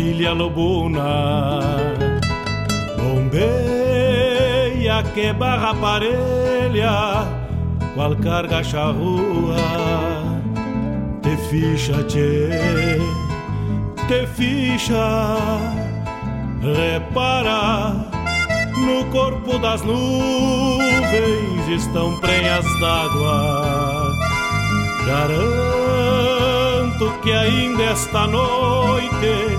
Tropilha lobuna. Bombeia que barra parelha, qual carga charrua. Te ficha, tchê, te ficha, repara. No corpo das nuvens estão prenhas d'água Garanto que ainda esta noite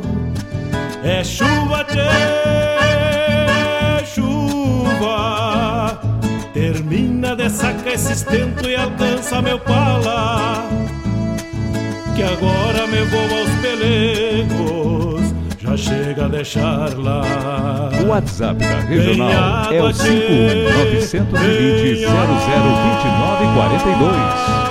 É chuva, tchê, chuva. Termina de sacar esse estento e alcança meu pala. Que agora me vou aos pelegos, já chega a deixar lá. O WhatsApp da Regional é o 51 920 002942.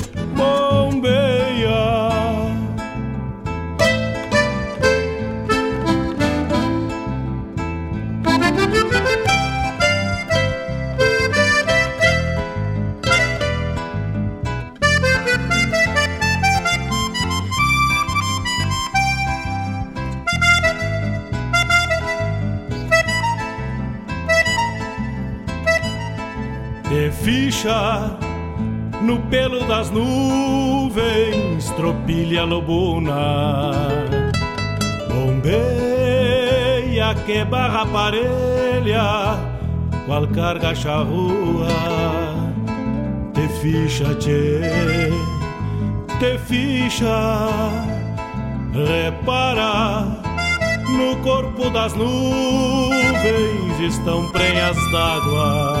ficha no pelo das nuvens, tropilha lobuna. Bombeia que barra parelha, qual carga charrua. Te ficha, tchê, te ficha, repara. No corpo das nuvens estão prenhas d'água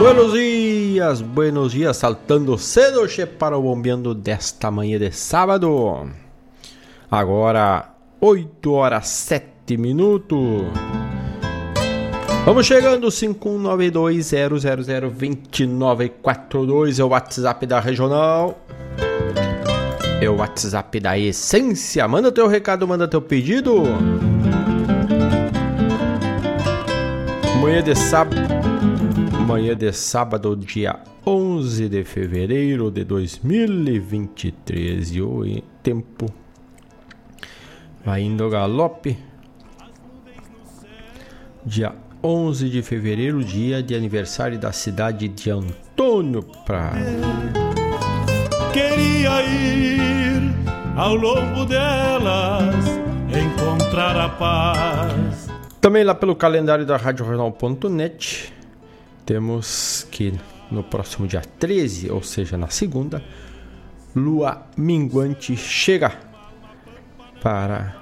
Buenos dias, buenos dias, saltando cedo che para o bombeando desta manhã de sábado. Agora 8 horas 7 minutos. Vamos chegando, 5192-000-2942 é o WhatsApp da Regional. É o WhatsApp da Essência. Manda teu recado, manda teu pedido. Manhã de sábado manhã de sábado, dia 11 de fevereiro de 2023. E o tempo vai indo galope. Dia 11 de fevereiro, dia de aniversário da cidade de Antônio Prado. Queria ir ao longo delas, encontrar a paz. Também lá pelo calendário da RádioJornal.net temos que no próximo dia 13, ou seja, na segunda, lua minguante chega para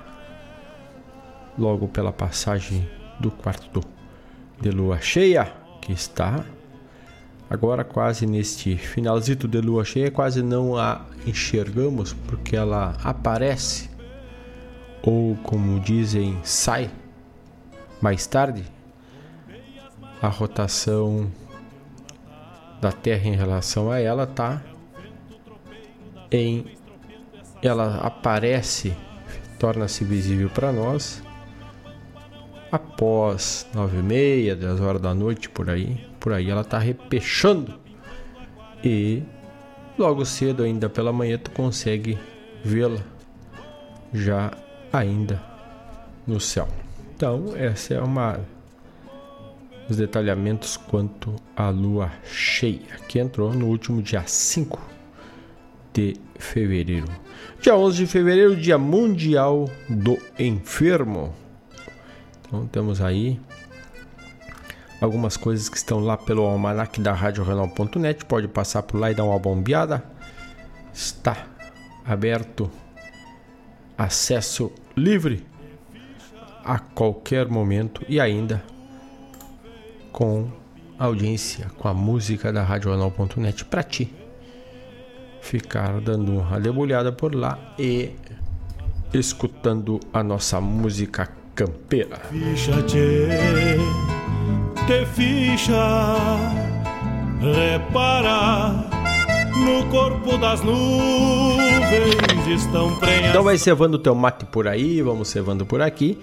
logo pela passagem do quarto de lua cheia, que está agora quase neste finalzito de lua cheia, quase não a enxergamos porque ela aparece ou como dizem, sai mais tarde a rotação da Terra em relação a ela tá em ela aparece, torna-se visível para nós após nove e meia, dez horas da noite por aí, por aí ela tá repechando e logo cedo ainda pela manhã tu consegue vê-la já ainda no céu. Então essa é uma os detalhamentos quanto à lua cheia, que entrou no último dia 5 de fevereiro. Dia 11 de fevereiro, Dia Mundial do Enfermo. Então temos aí algumas coisas que estão lá pelo almanac da RadioRenal.net. Pode passar por lá e dar uma bombeada. Está aberto acesso livre a qualquer momento e ainda com a audiência, com a música da RadioAnal.net para ti. Ficar dando uma debulhada por lá e escutando a nossa música campeira. Ficha te ficha, repara. no corpo das nuvens estão prenhas. Então vai cevando o teu mate por aí, vamos cevando por aqui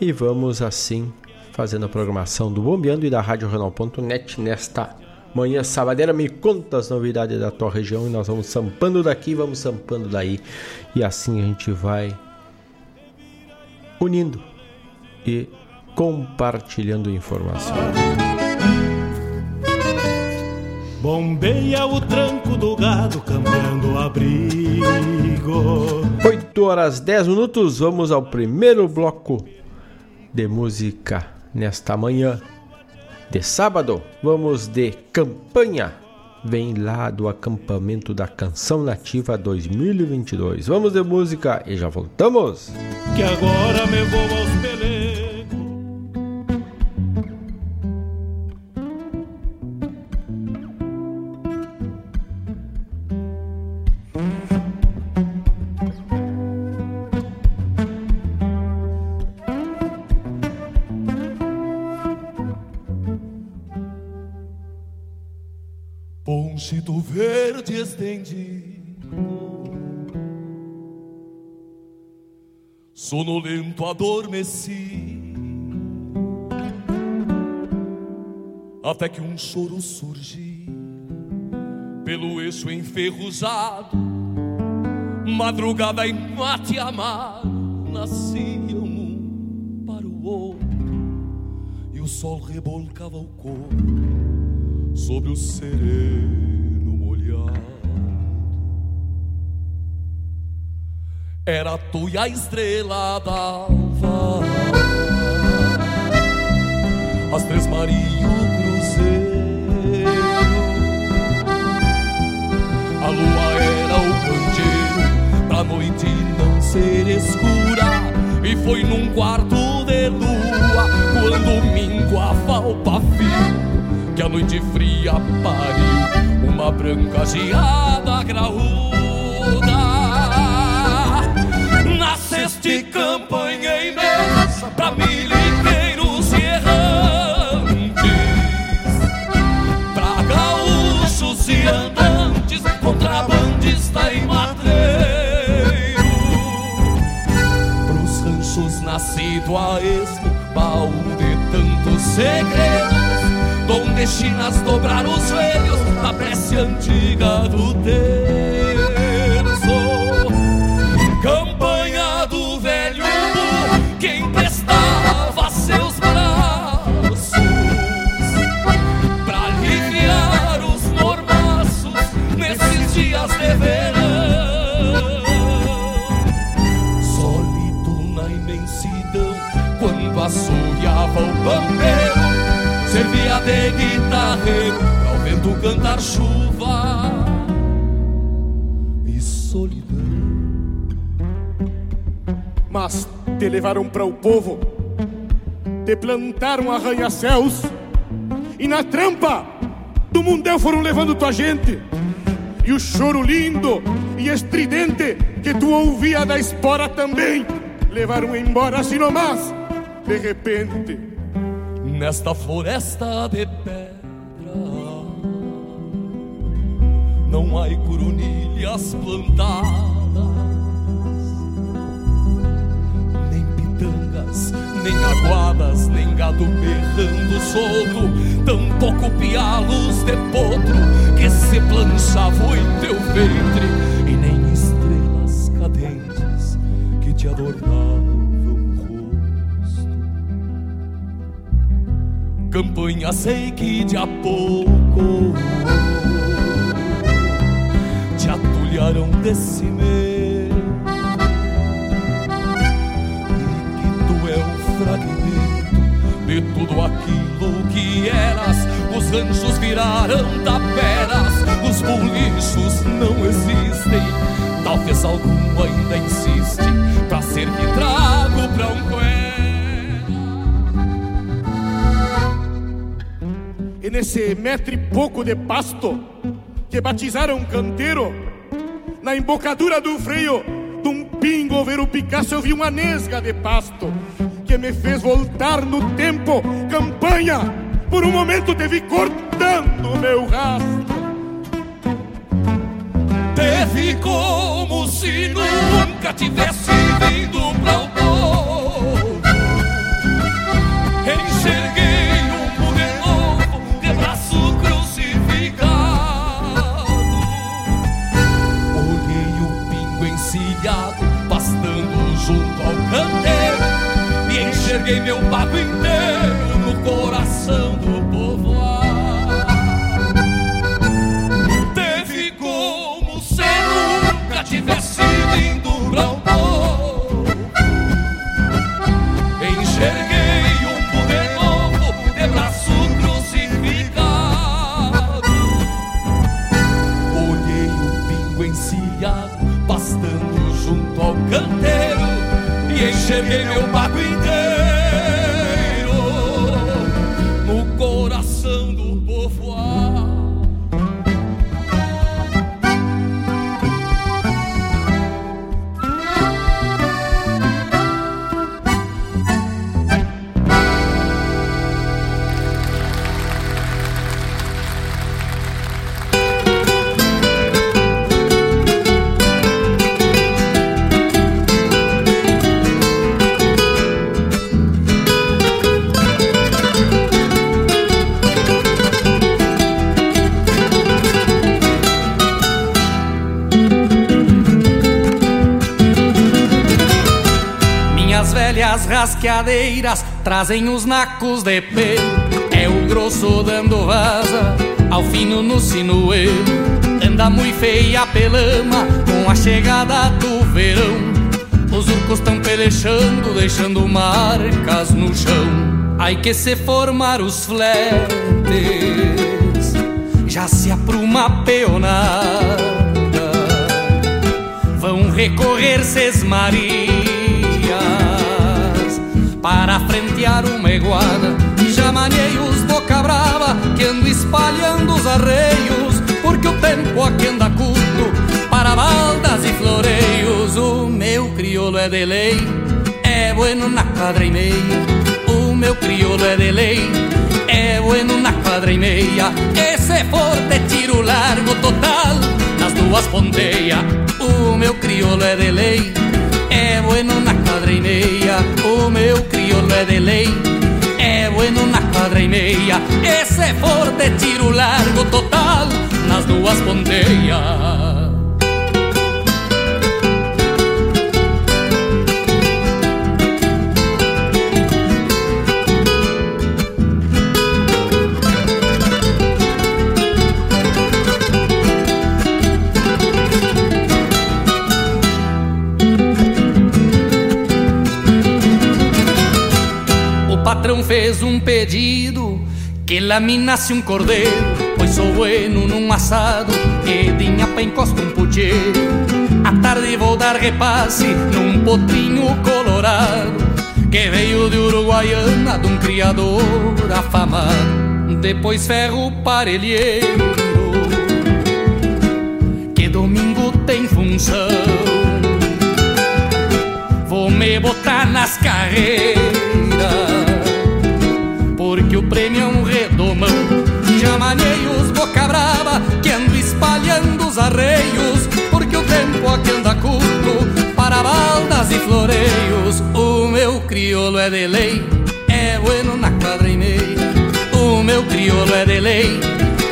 e vamos assim fazendo a programação do Bombeando e da Rádio Renal.net nesta manhã sabadeira. Me conta as novidades da tua região e nós vamos sampando daqui, vamos sampando daí e assim a gente vai unindo e compartilhando informação. Bombeia o tranco do gado, cambiando o abrigo. 8 horas 10 minutos, vamos ao primeiro bloco de música nesta manhã de sábado. Vamos de campanha. Vem lá do acampamento da Canção Nativa 2022. Vamos de música e já voltamos. Que agora me vou aos peleiros. Estendido, sonolento adormeci, até que um choro surgiu pelo eixo enferrujado, madrugada em mate amado, nasciam um para o outro, e o sol rebolcava o corpo sobre o sereno Era tu e a estrela d'alva As três marinho cruzeiro. A lua era o candeeiro Pra noite não ser escura. E foi num quarto de lua Quando minguava o pavio Que a noite fria pariu Uma branca geada graúda Nasceste campanha imensa pra militeiros e errantes, pra gaúchos e andantes, contrabandista e matreiro, pros ranchos nascido a esmo, baú de tantos segredos, donde chinas dobrar os velhos da prece antiga do tempo. Ao vento cantar chuva e solidão. Mas te levaram para o povo, te plantaram arranha-céus e na trampa do mundão foram levando tua gente. E o choro lindo e estridente que tu ouvia da espora também levaram embora assim nomás de repente, nesta floresta de pedra, não há coronilhas plantadas, nem pitangas, nem aguadas, nem gado berrando solto, tampouco pialos de potro que se planchavam em teu ventre, e nem estrelas cadentes que te adornavam. campanha sei que de a pouco desse meio e que tu é um fragmento de tudo aquilo que eras. Os ranchos viraram taperas os bolichos não existem. Talvez algum ainda insiste pra ser que trago pra um coelho. Nesse metro e pouco de pasto que batizaram um canteiro, na embocadura do freio de um pingo ver o Picasso eu vi uma nesga de pasto que me fez voltar no tempo, campanha, por um momento te vi cortando meu rastro. Teve como se nunca tivesse vindo pra o povo. Enxerguei meu pago inteiro rasqueadeiras trazem os nacos de pelo. É o grosso dando vaza ao fino no sinuelo. Anda muito feia pelama com a chegada do verão. Os urcos tão pelechando, deixando marcas no chão. Ai que se formar os fletes, já se apruma peonada. Vão recorrer ses para frentear uma iguana. Já manhei os boca brava que ando espalhando os arreios, porque o tempo aqui anda curto para baldas e floreios. O meu crioulo é de lei, é bueno na quadra e meia. O meu crioulo é de lei, é bueno na quadra e meia. E se for de tiro largo total, nas duas ponteias. O meu crioulo é de lei é bueno na quadra e meia, o meu crioulo é de lei. É bueno na quadra e meia, esse de tiro largo total, nas duas ponteias. Fez um pedido que laminasse um cordeiro, pois sou bueno num assado e dinha pra encosta um puteiro. À tarde vou dar repasse num potrinho colorado que veio de Uruguaiana de um criador afamado. Depois ferro parelheiro que domingo tem função. Vou me botar nas carreiras o prêmio é um redomão. Já manei os boca brava que ando espalhando os arreios, porque o tempo aqui anda curto para baldas e floreios. O meu crioulo é de lei, é bueno na quadra e meia. O meu crioulo é de lei,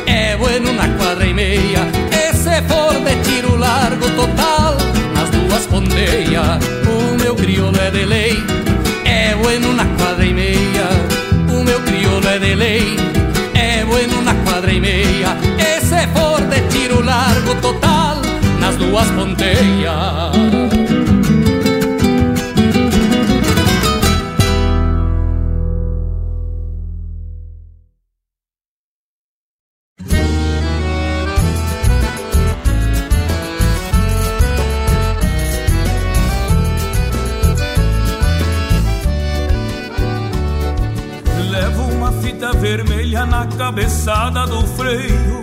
é bueno na quadra e meia. E se for de tiro largo total, nas duas pondeias. O meu crioulo é de lei, é bueno na quadra e meia é é bueno na quadra e meia. E se for de tiro largo total, nas duas ponteias. Cabeçada do freio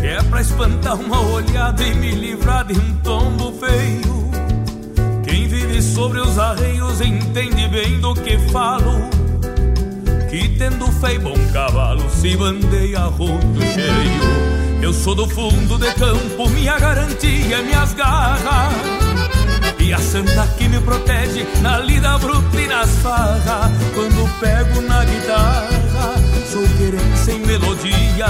Que é pra espantar uma olhada e me livrar de um tombo feio Quem vive sobre os arreios entende bem do que falo Que tendo fé e bom cavalo se bandeia rodo cheio Eu sou do fundo de campo, minha garantia, minhas garras. E a santa que me protege na lida bruta e nas farras. Quando pego na guitarra, sou querência em melodia.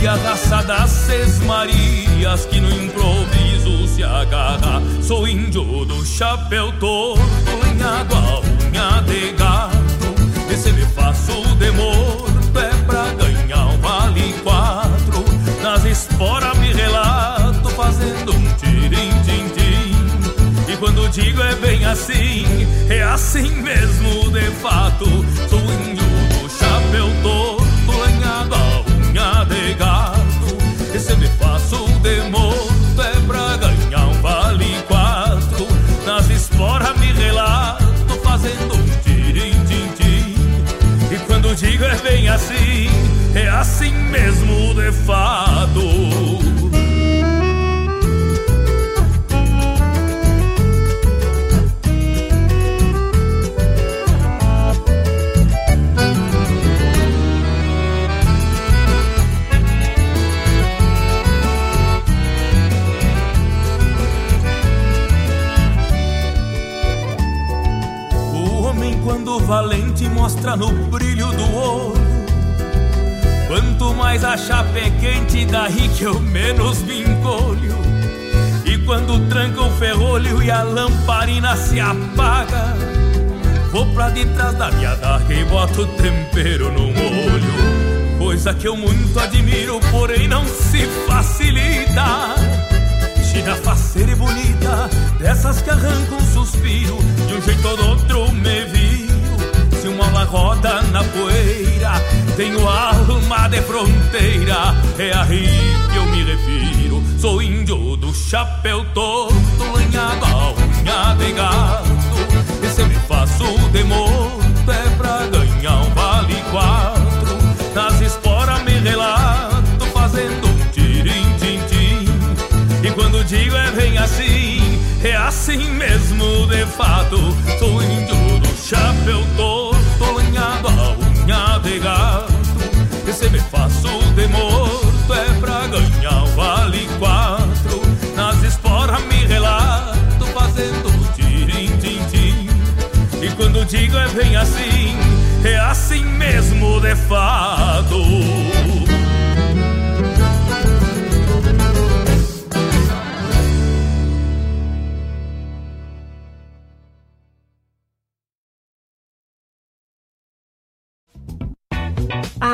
E a raça das seis marias que no improviso se agarra. Sou índio do chapéu torto, lenhado a unha de gato. Esse me faço de morto, é pra ganhar um vale quatro. Nas esporas me relato, fazendo um tirim-tim-tim. E quando digo é bem assim, é assim mesmo de fato. Sou índio do chapéu torto, unha gato. Esse me faço de morto, é pra ganhar um vale quatro. Nas esporas me relato, fazendo um tirim-tim-tim. E quando digo é bem assim, é assim mesmo de fato. Mostra no brilho do olho Quanto mais a chapa é quente, daí que eu menos me encolho. E quando tranca o ferrolho e a lamparina se apaga Vou pra detrás da minha daga e boto tempero no molho. Coisa que eu muito admiro, porém não se facilita. China faceira e bonita, dessas que arrancam um suspiro, de um jeito ou do outro me Se roda na poeira, tenho alma de fronteira, é aí que eu me refiro. Sou índio do chapéu torto, lanhado a unha de gato. Esse me faço de morto, é pra ganhar um vale quatro. Nas esporas me relato, fazendo um tirim-tim-tim. E quando digo é bem assim, é assim mesmo de fato. Sou índio do chapéu lanhado unha de gato. Esse me faço de morto, é pra ganhar o vale quatro. Nas esporas me relato, fazendo tirim-tim-tim. E quando digo é bem assim, é assim mesmo de fato.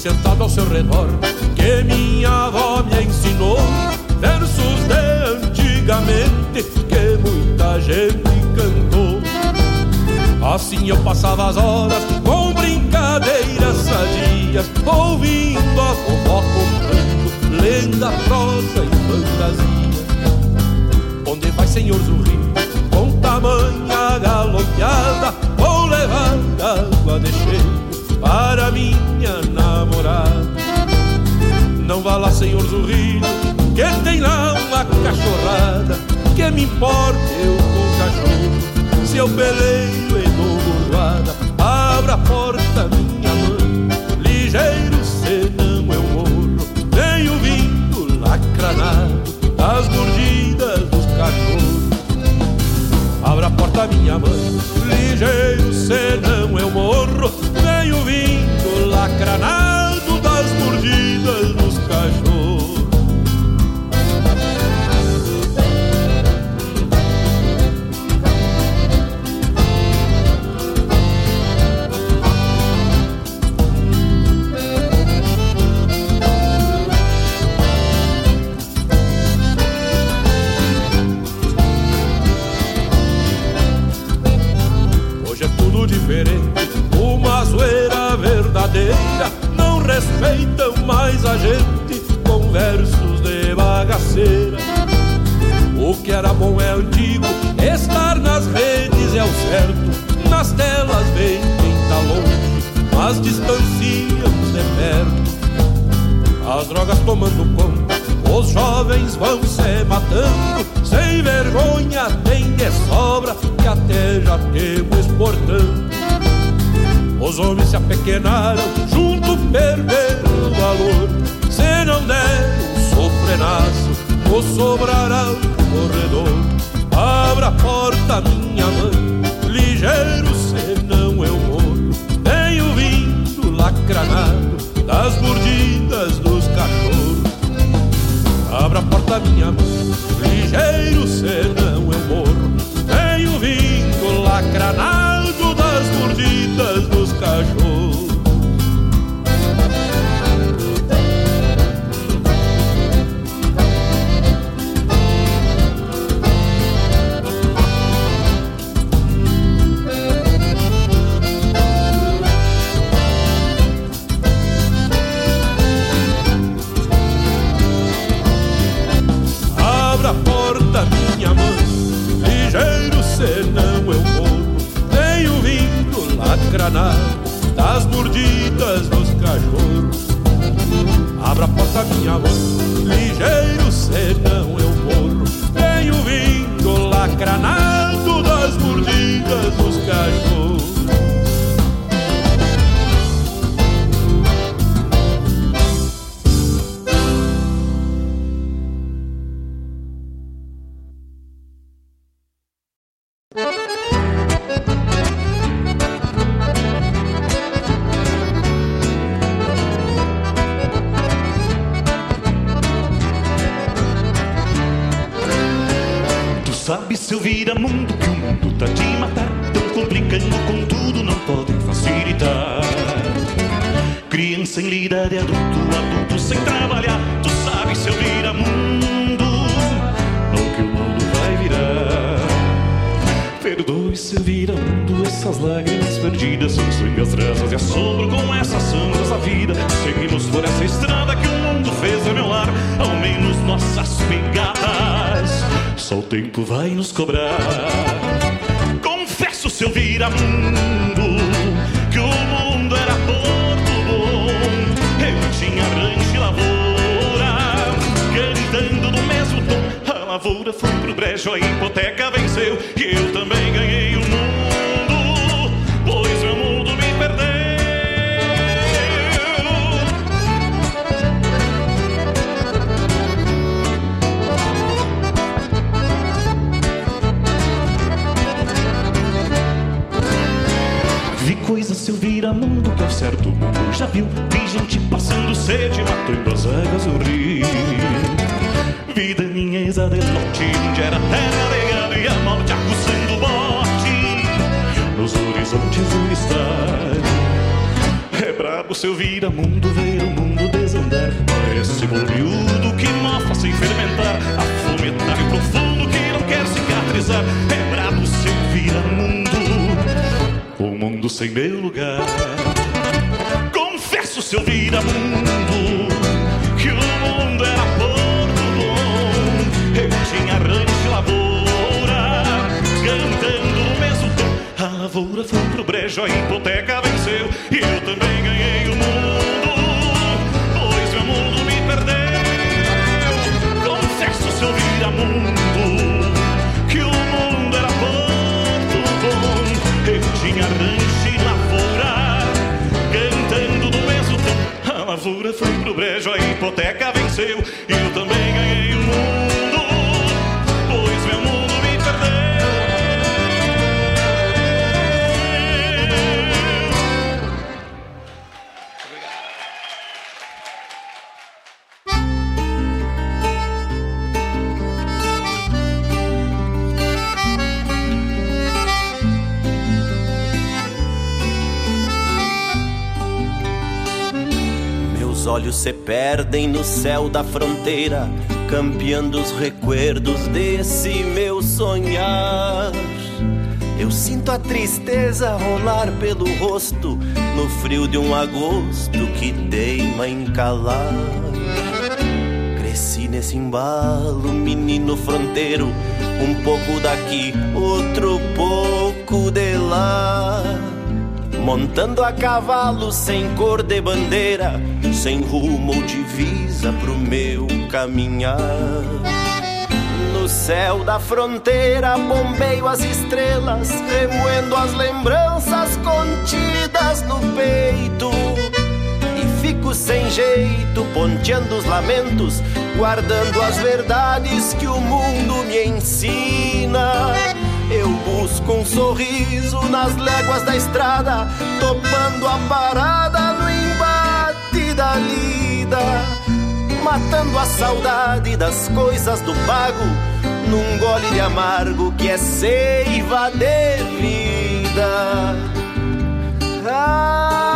sentado ao seu redor que minha avó me ensinou versos de antigamente que muita gente cantou. Assim eu passava as horas com brincadeiras sadias, ouvindo a vovó contando lenda, prosa e fantasia. Onde vai, senhor Zurri, com tamanha galopeada, vou levar água de cheio para minha namorada. Não vá lá, senhor Zurrilho, que tem lá uma cachorrada. Que me importa eu com cachorro, se eu peleio e dou bordoada. Abra a porta, minha mãe, ligeiro senão eu morro. Venho vindo lacranado das mordidas dos cachorros. Abra a porta, minha mãe, ligeiro senão eu morro. Venho vindo lacranado não respeitam mais a gente com versos de bagaceira. O que era bom é antigo, estar nas redes é o certo, nas telas vem quem tá longe, mas distanciam-se de perto. As drogas tomando conta, os jovens vão se matando, sem vergonha tem de sobra, que até já temos exportando. Os homens se apequenaram, junto perderam o valor. Se não der um sofrenaço, ou sobrará o corredor. Abra a porta, minha mãe, ligeiro senão eu morro. Venho vindo lacranado das mordidas dos cachorros. Abra a porta, minha mãe, ligeiro senão eu morro. Venho vindo lacranado das mordidas dos cachorro. Lacranar das mordidas dos cachorros. Abra a porta, minha mãe, ligeiro senão eu morro. Tenho vindo lacranado das mordidas dos cachorros. Vai nos cobrar. Se perdem no céu da fronteira, campeando os recuerdos desse meu sonhar. Eu sinto a tristeza rolar pelo rosto no frio de um agosto que teima em calar. Cresci nesse embalo, menino fronteiro, um pouco daqui, outro pouco de lá. Montando a cavalo sem cor de bandeira, sem rumo ou divisa pro meu caminhar. No céu da fronteira bombeio as estrelas, remoendo as lembranças contidas no peito fico sem jeito, ponteando os lamentos, guardando as verdades que o mundo me ensina. Eu busco um sorriso nas léguas da estrada, topando a parada no embate da lida, matando a saudade das coisas do pago, num gole de amargo que é seiva de vida. Ah,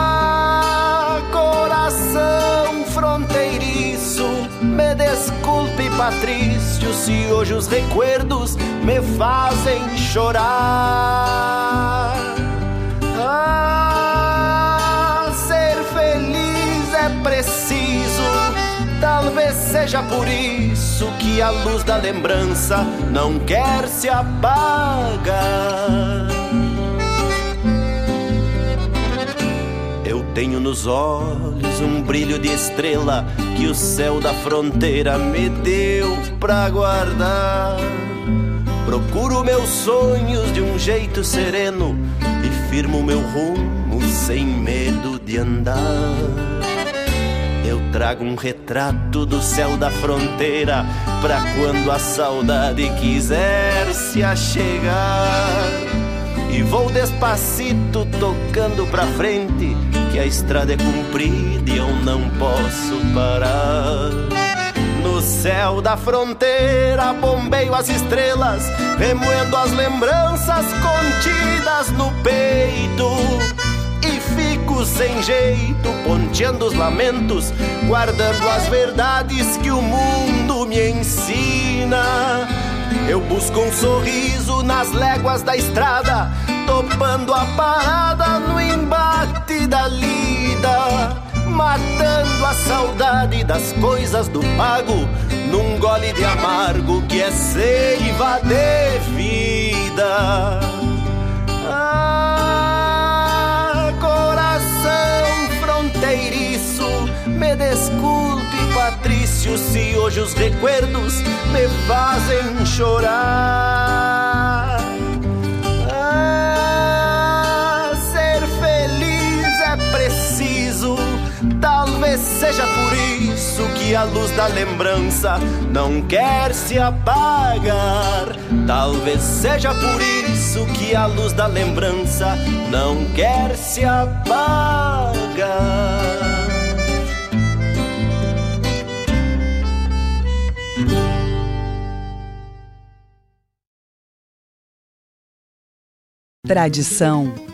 Patrício, se hoje os recuerdos me fazem chorar. Ah, ser feliz é preciso, talvez seja por isso que a luz da lembrança não quer se apagar. Tenho nos olhos um brilho de estrela que o céu da fronteira me deu pra guardar. Procuro meus sonhos de um jeito sereno e firmo meu rumo sem medo de andar. Eu trago um retrato do céu da fronteira pra quando a saudade quiser se achegar. E vou despacito tocando pra frente que a estrada é comprida e eu não posso parar. No céu da fronteira bombeio as estrelas, remoendo as lembranças contidas no peito. E fico sem jeito, ponteando os lamentos, guardando as verdades que o mundo me ensina. Eu busco um sorriso nas léguas da estrada, topando a parada no embate da lida, matando a saudade das coisas do pago, num gole de amargo que é seiva de vida. Ah, coração fronteiriço, me desculpe, Patrício, se hoje os recuerdos me fazem chorar. Talvez seja por isso que a luz da lembrança não quer se apagar. Talvez seja por isso que a luz da lembrança não quer se apagar. Tradição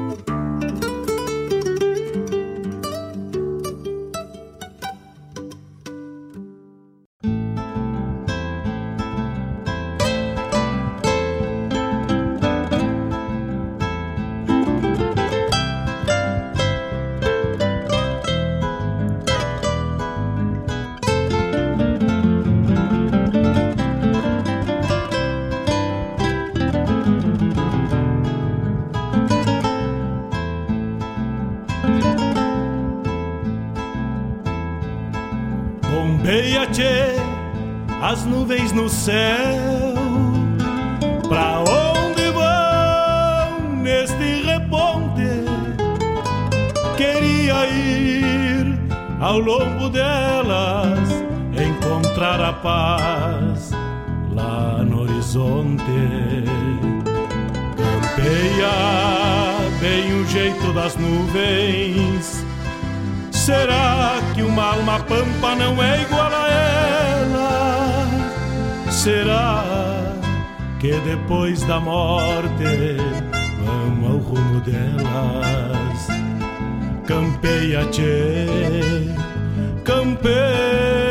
Horizonte. Campeia bem o jeito das nuvens. Será que uma alma pampa não é igual a ela? Será que depois da morte vamos ao rumo delas? Campeia, tchê, campeia.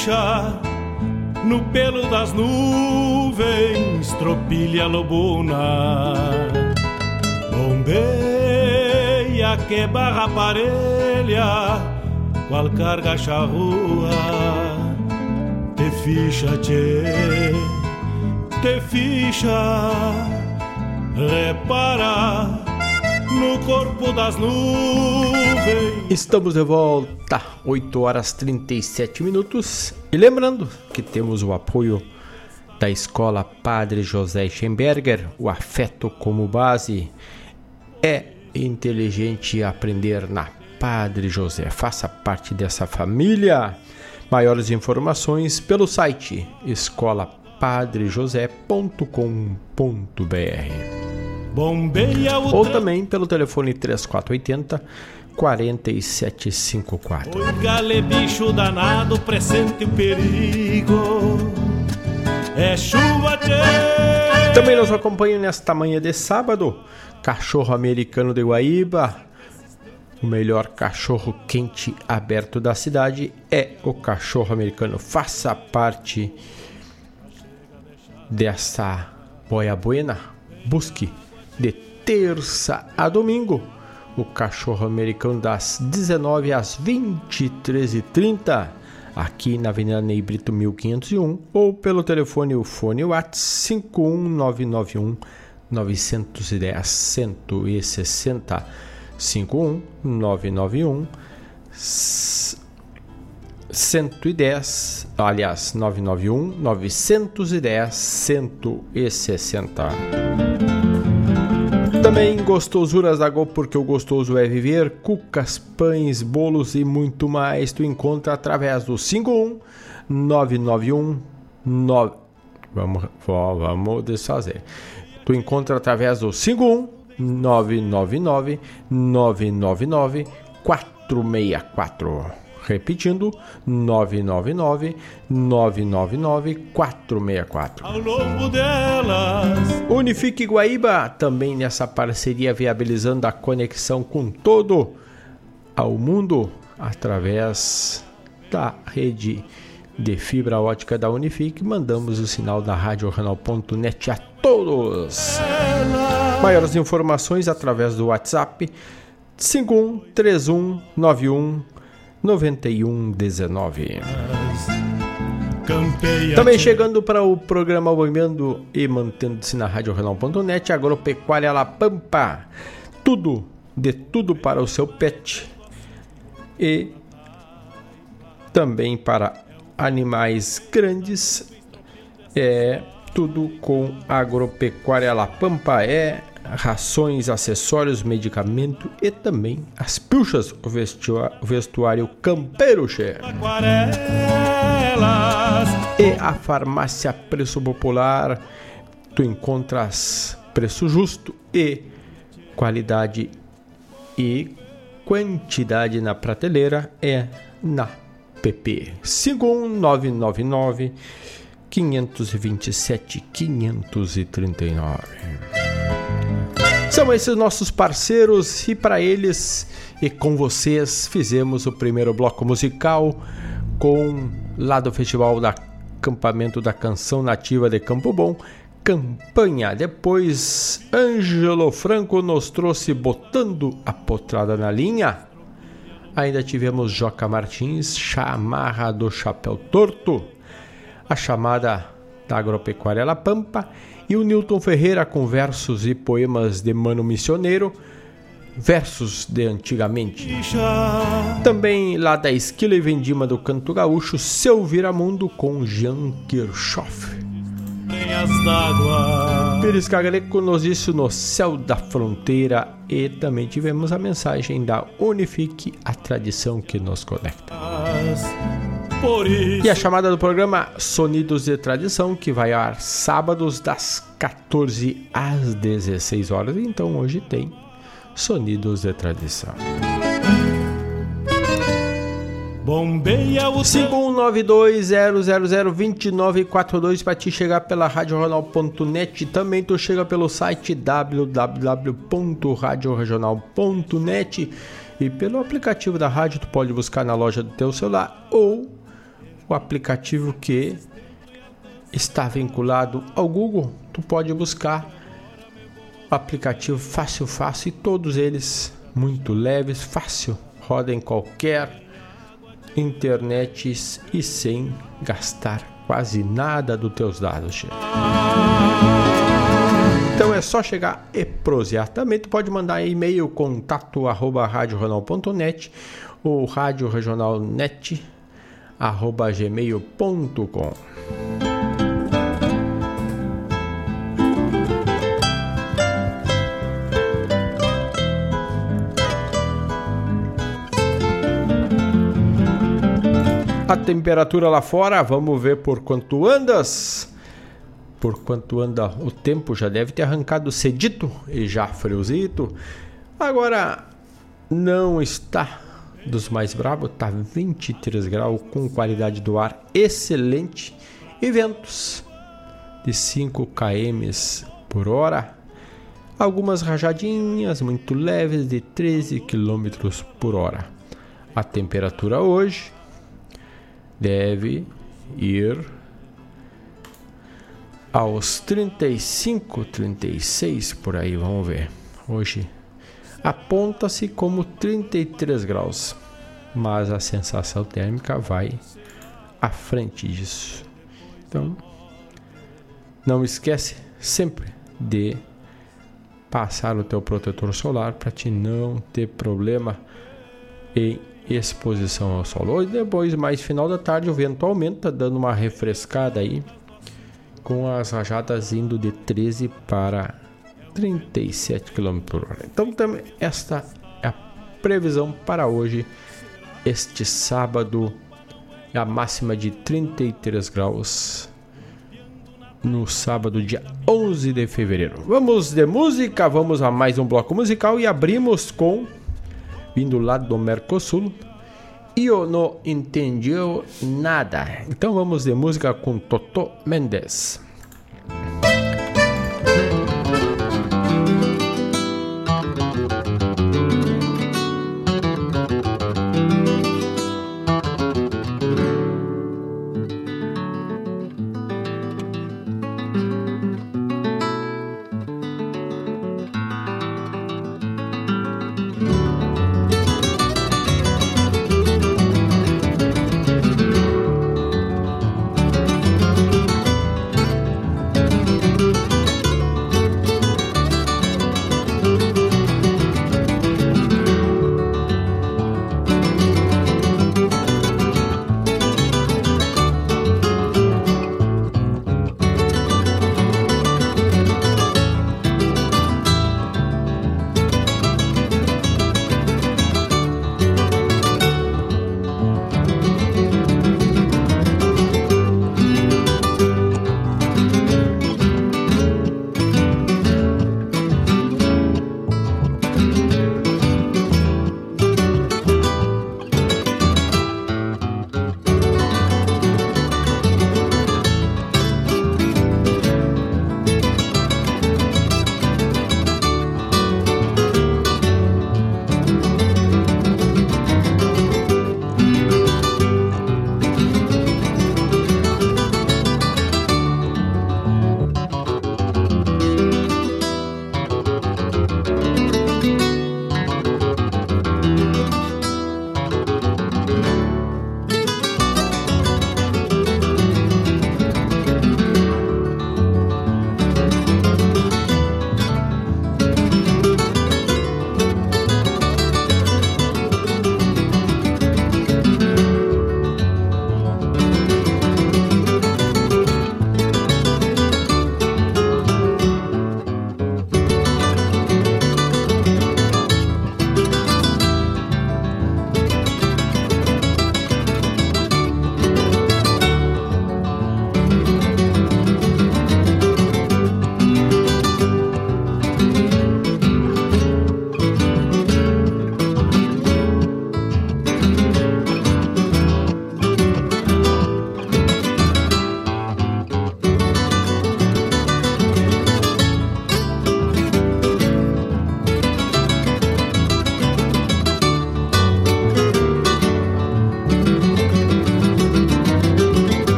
Ficha no pelo das nuvens, tropilha lobuna. Bombeia que barra parelha, qual carga charrua. Te ficha, tchê, te ficha, repara no corpo das nuvens. Estamos de volta, 8 horas 37 minutos. E lembrando que temos o apoio da Escola Padre José Schemberger, o afeto como base. É inteligente aprender na Padre José. Faça parte dessa família. Maiores informações pelo site escolapadrejosé.com.br. O Ou também pelo telefone 3480 4754. Oi, gale bicho danado, presente o perigo. É chuva, tchê. Também nos acompanha nesta manhã de sábado, cachorro americano de Guaíba. O melhor cachorro quente aberto da cidade é o cachorro americano. Faça parte dessa boia buena. Busque de terça a domingo. O cachorro americano das 19 às 23h30 aqui na Avenida Ney Brito 1501 ou pelo telefone o fone WhatsApp 51991 910 160 51991 110 aliás 991 910 160 também gostosuras da Go, porque o gostoso é viver, cucas, pães, bolos e muito mais. Tu encontra através do 51 991 9 Vamos, vamos desfazer. Tu encontra através do 51 999 999 464. Repetindo, 999 999 464. Ao longo delas. Unifique Guaíba, também nessa parceria viabilizando a conexão com todo ao mundo através da rede de fibra ótica da Unifique. Mandamos o sinal da Rádio Renal.net a todos. Maiores informações através do WhatsApp 513191 9119. Também chegando para o programa Boiando e mantendo-se na Rádio Renal.net, Agropecuária La Pampa. Tudo, de tudo para o seu pet. E também para animais grandes. É tudo com Agropecuária La Pampa. É rações, acessórios, medicamento e também as pilchas, o vestuário, o vestuário campeiro, che. E a farmácia Preço Popular, tu encontras preço justo e qualidade e quantidade na prateleira é na PP 51999 527 539. São esses nossos parceiros e para eles e com vocês fizemos o primeiro bloco musical com lá do Festival da Acampamento da Canção Nativa de Campo Bom, campanha. Depois, Ângelo Franco nos trouxe Botando a Potrada na Linha. Ainda tivemos Joca Martins, Chamarra do Chapéu Torto, a chamada da Agropecuária La Pampa e o Newton Ferreira com versos e poemas de Mano Missioneiro, versos de antigamente. Também lá da Esquila e Vendima do Canto Gaúcho, Seu Viramundo com Jean Kirchhoff. Pires Cagaleco nos disse no céu da fronteira e também tivemos a mensagem da Unifique, a tradição que nos conecta. E a chamada do programa Sonidos de Tradição, que vai ao ar sábados das 14 às 16 horas. Então hoje tem Sonidos de Tradição. Bombeia o 5192002942 para te chegar pela radioregional.net. Também tu chega pelo site www.radioregional.net e pelo aplicativo da rádio tu pode buscar na loja do teu celular ou o aplicativo que está vinculado ao Google, tu pode buscar o aplicativo fácil, fácil e todos eles muito leves, fácil, roda em qualquer internet e sem gastar quase nada dos teus dados. Então é só chegar e prosear. Também tu pode mandar e-mail contato arroba radioregional.net ou radioregionalnet arroba gmail.com. A temperatura lá fora, vamos ver por quanto andas. Por quanto anda o tempo, já deve ter arrancado cedito e já friozito. Agora não está dos mais bravos, tá 23 graus com qualidade do ar excelente e ventos de 5 km por hora. Algumas rajadinhas muito leves de 13 km por hora. A temperatura hoje deve ir aos 35, 36 por aí, vamos ver. Hoje aponta-se como 33 graus, mas a sensação térmica vai à frente disso. Então, não esquece sempre de passar o teu protetor solar para te não ter problema em exposição ao sol. Hoje depois, mais final da tarde, o vento aumenta, dando uma refrescada aí, com as rajadas indo de 13 para 37 km por hora. Então, também esta é a previsão para hoje, este sábado, a máxima de 33 graus. No sábado, dia 11 de fevereiro. Vamos de música, vamos a mais um bloco musical e abrimos com, vindo lá do Mercosul, Eu não entendi nada. Então vamos de música com Toto Mendes.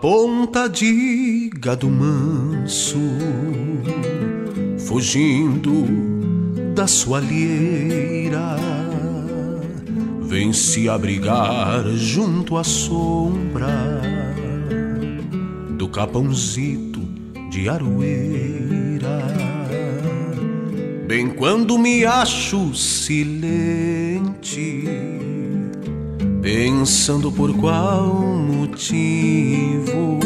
Ponta de gado manso, fugindo da sua alheira, vem se abrigar junto à sombra do capãozito de aroeira. Bem quando me acho silente, pensando por qual motivo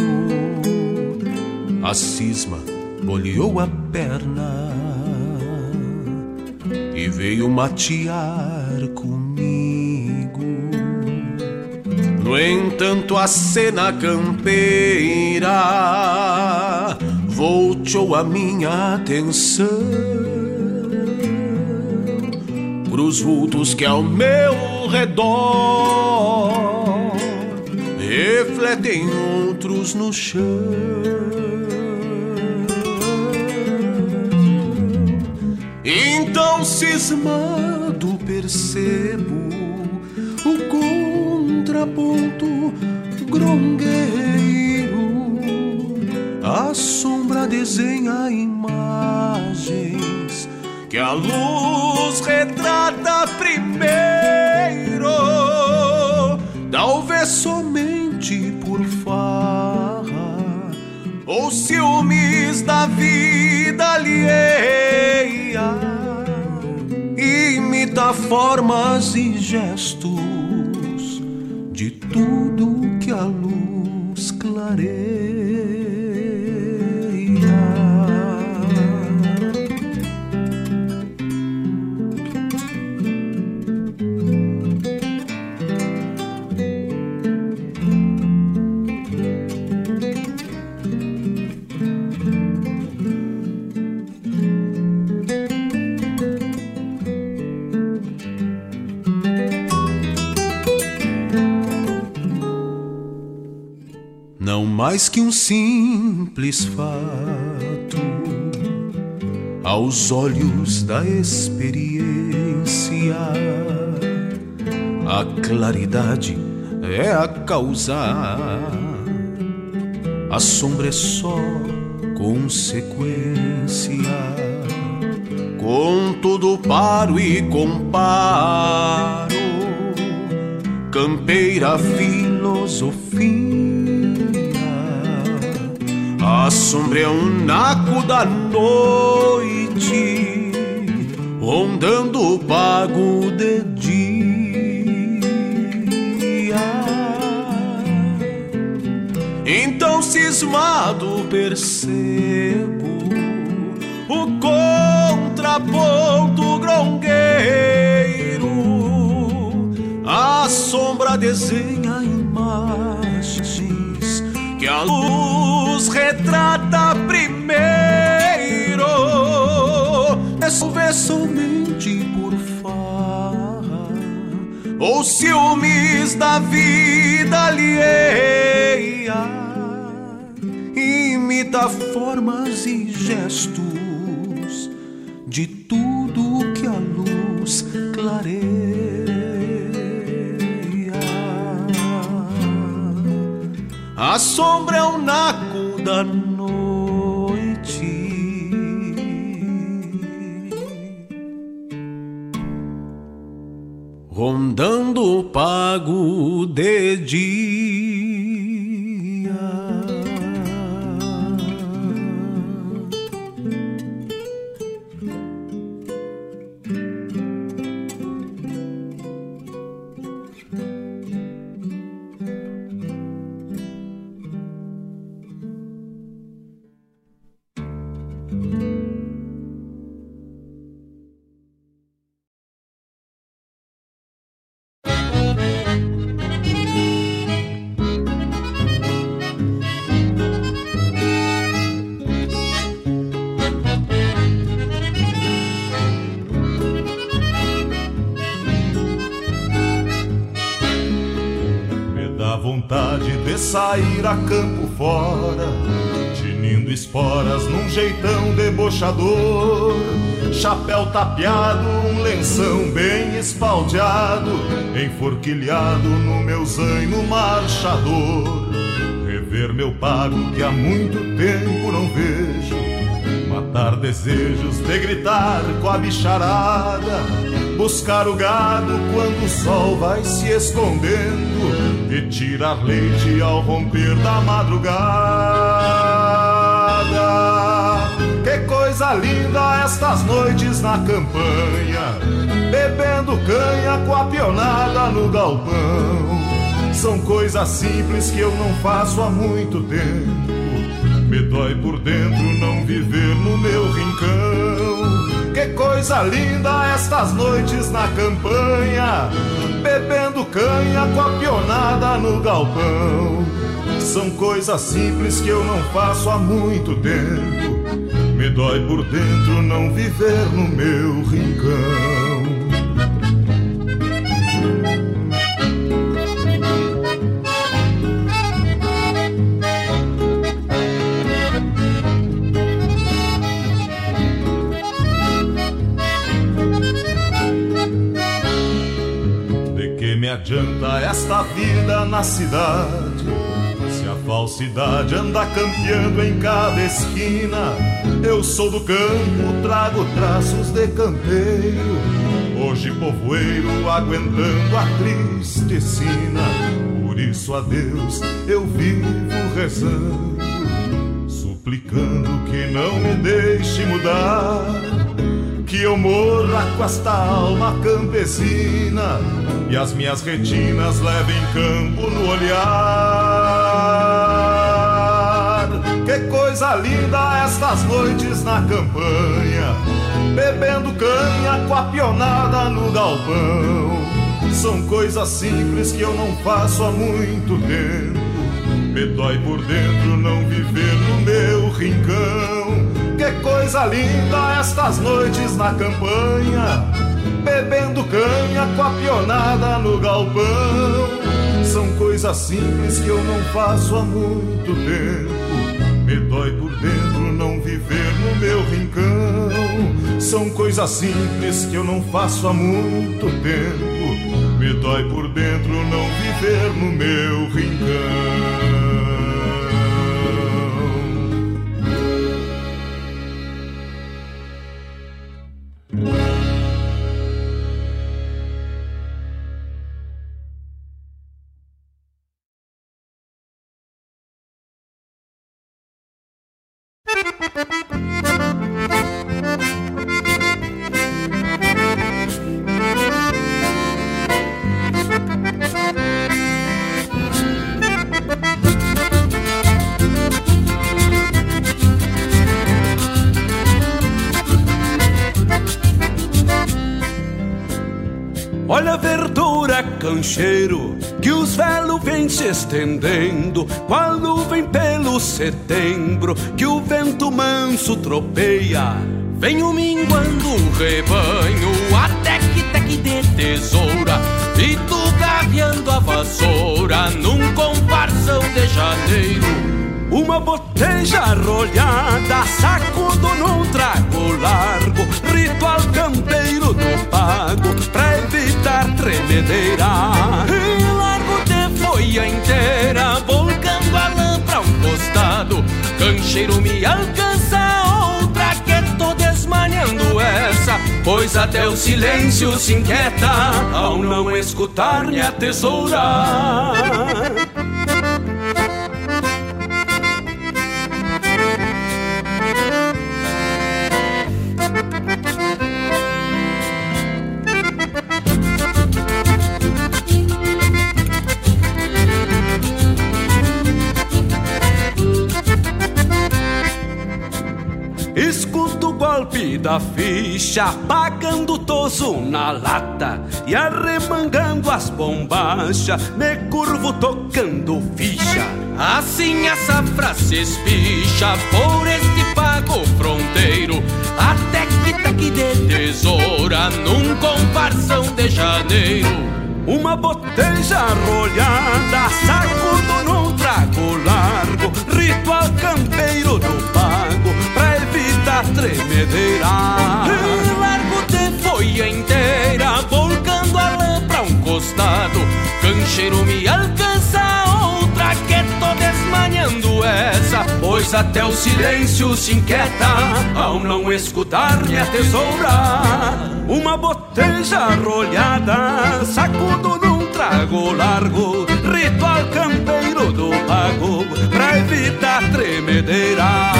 a cisma bolhou a perna e veio matear comigo. No entanto, a cena campeira voltou a minha atenção pros vultos que ao meu redor refletem outros no chão. Então, cismado, percebo o contraponto grongueiro. A sombra desenha imagens que a luz retrata primeiro. Talvez somente por farra ou ciúmes da vida alheia. Formas e gestos de tudo que a luz clareia. Mais que um simples fato aos olhos da experiência. A claridade é a causa, a sombra é só consequência. Com tudo paro e comparo, campeira filosofia a sombra é um naco da noite, rondando o pago de dia. Então, cismado, percebo o contraponto grongueiro, a sombra desenha imagens que a luz retrata primeiro. Resolver somente por farra ou ciúmes da vida alheia. Imita formas e gestos de tudo que a luz clareia. A sombra é o naco da noite. Rondando o pago de dia. Campo fora, tinindo esporas num jeitão debochador. Chapéu tapeado, um lenção bem espaldeado, enforquilhado no meu zaino marchador. Rever meu pago que há muito tempo não vejo matar desejos de gritar com a bicharada, buscar o gado quando o sol vai se escondendo e tirar leite ao romper da madrugada. Que coisa linda estas noites na campanha, bebendo canha com a pionada no galpão. São coisas simples que eu não faço há muito tempo me dói por dentro não viver no meu rincão. Que coisa linda estas noites na campanha, bebendo canha com a pionada no galpão. São coisas simples que eu não faço há muito tempo. Me dói por dentro não viver no meu rincão. Adianta esta vida na cidade? Se a falsidade anda campeando em cada esquina, eu sou do campo, trago traços de campeiro. Hoje povoeiro aguentando a triste sina, por isso a Deus eu vivo rezando, suplicando que não me deixe mudar que eu morra com esta alma campesina e as minhas retinas levem campo no olhar. Que coisa linda estas noites na campanha, bebendo canha com a pionada no galpão. São coisas simples que eu não faço há muito tempo. Me dói por dentro não viver no meu rincão. Que coisa linda estas noites na campanha, bebendo canha com a pionada no galpão. São coisas simples que eu não faço há muito tempo. Me dói por dentro não viver no meu rincão. São coisas simples que eu não faço há muito tempo. Me dói por dentro não viver no meu rincão. Cheiro que os velos vêm se estendendo, qual nuvem pelo setembro que o vento manso tropeia. Venho minguando o rebanho até que teque de tesoura e tu gaviando a vassoura num comparsão de janeiro. Uma boteja arrolhada, sacudo num trago largo, ritual campeiro do pago, pra evitar tremedeira. E largo de folha inteira, volcando a lã pra um costado, cancheiro me alcança outra que tô desmanhando essa, pois até o silêncio se inquieta ao não escutar minha tesoura. Golpe da ficha, pagando toso na lata e arremangando as bombachas, me curvo tocando ficha. Assim a safra se espicha por este pago fronteiro, até que aqui de tesoura num comparsão de janeiro. Uma boteja arrolhada, sacudo num trago largo, ritual campeiro do tremedeira. Largo de folha inteira, volcando a lã pra um costado, cancheiro me alcança outra que tô desmanhando essa, pois até o silêncio se inquieta ao não escutar minha tesoura. Uma boteja rolhada, sacudo num trago largo, ritual campeiro do pago, pra evitar tremedeira.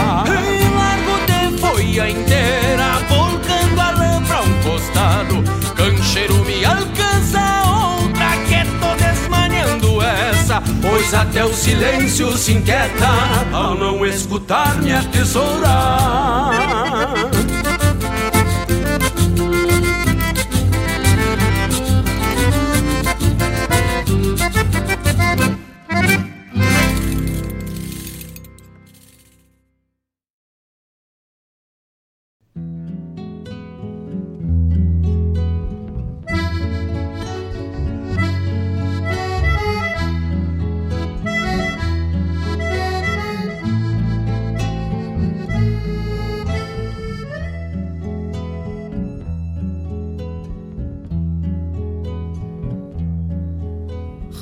Folha inteira, volcando a lã pra um costado, cancheiro me alcança outra que tô desmanhando essa, pois até o silêncio se inquieta ao não escutar minha tesoura.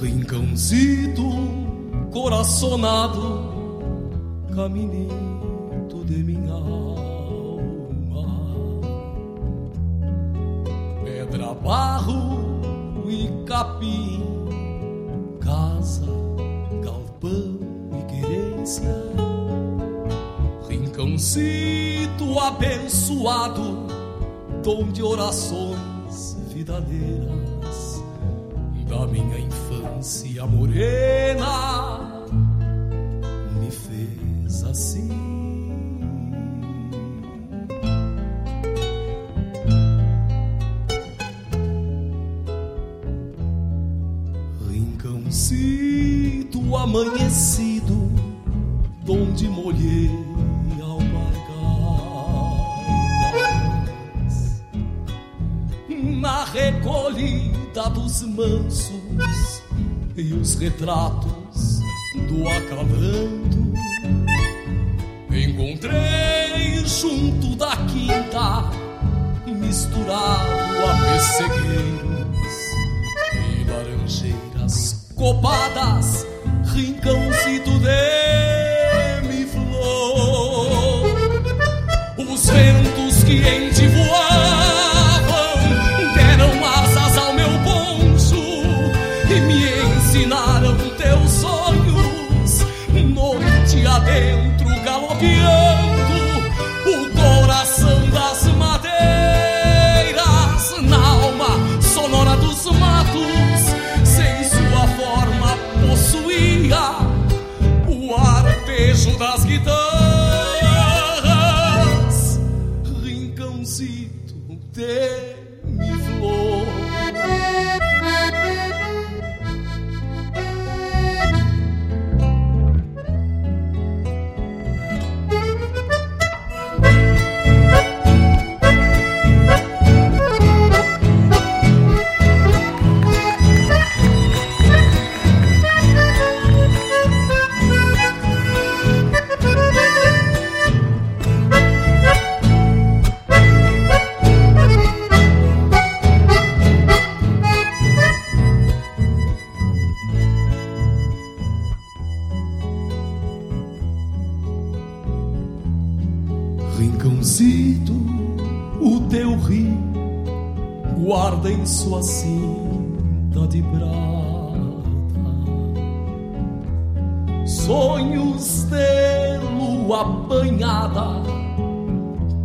Rincãozito coraçonado, caminito de minha alma, pedra, barro e capim, casa, galpão e querência, rincãozito abençoado, dom de orações vidadeiras da minha infância morena me fez assim. E os retratos do acalanto. Encontrei junto da quinta, misturado a pessegueiros e laranjeiras copadas, rincãozito de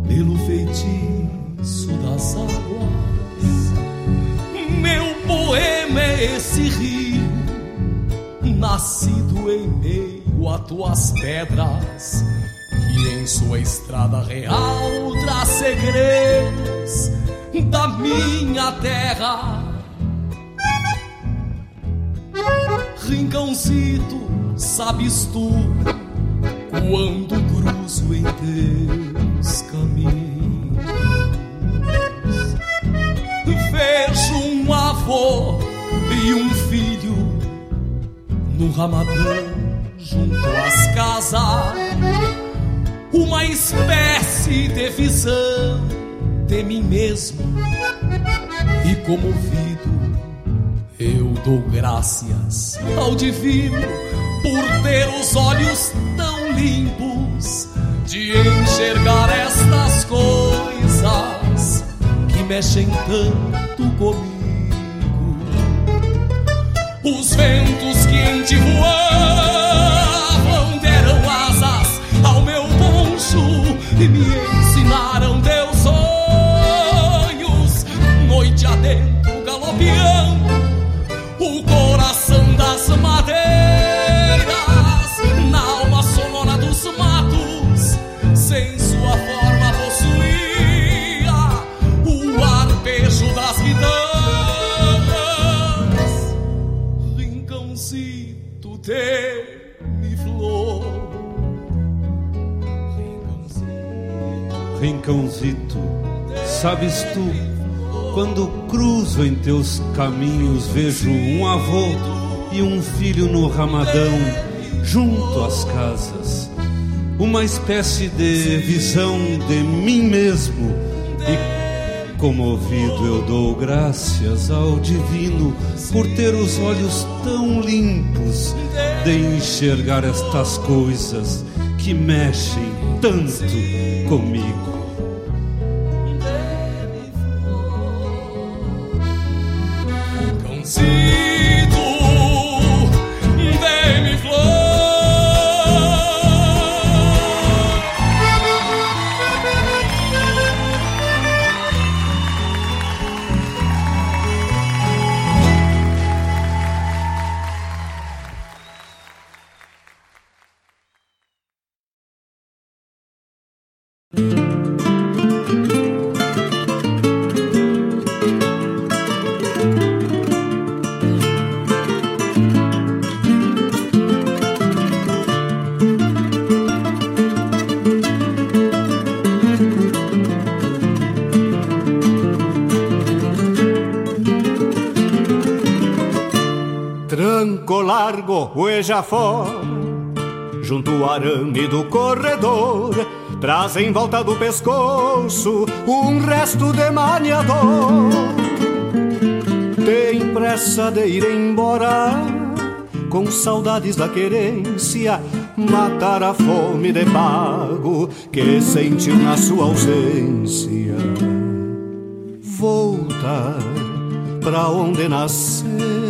pelo feitiço das águas. Meu poema é esse rio, nascido em meio a tuas pedras e em sua estrada real traz segredos da minha terra. Rincãozito, sabes tu quando cruzo em teus caminhos? Vejo um avô e um filho no ramadão junto às casas, uma espécie de visão de mim mesmo. E comovido, eu dou graças ao divino por ter os olhos tão limpos de enxergar estas coisas que mexem tanto comigo. Os ventos que em ti voavam Rincãozito, sabes tu, quando cruzo em teus caminhos, vejo um avô e um filho no ramadão, junto às casas. Uma espécie de visão de mim mesmo. E comovido eu dou graças ao divino por ter os olhos tão limpos de enxergar estas coisas que mexem tanto comigo. Largo, hueja fora, junto ao arame do corredor, traz em volta do pescoço um resto de maniador. Tem pressa de ir embora, com saudades da querência, matar a fome de pago que sentiu na sua ausência. Voltar pra onde nasceu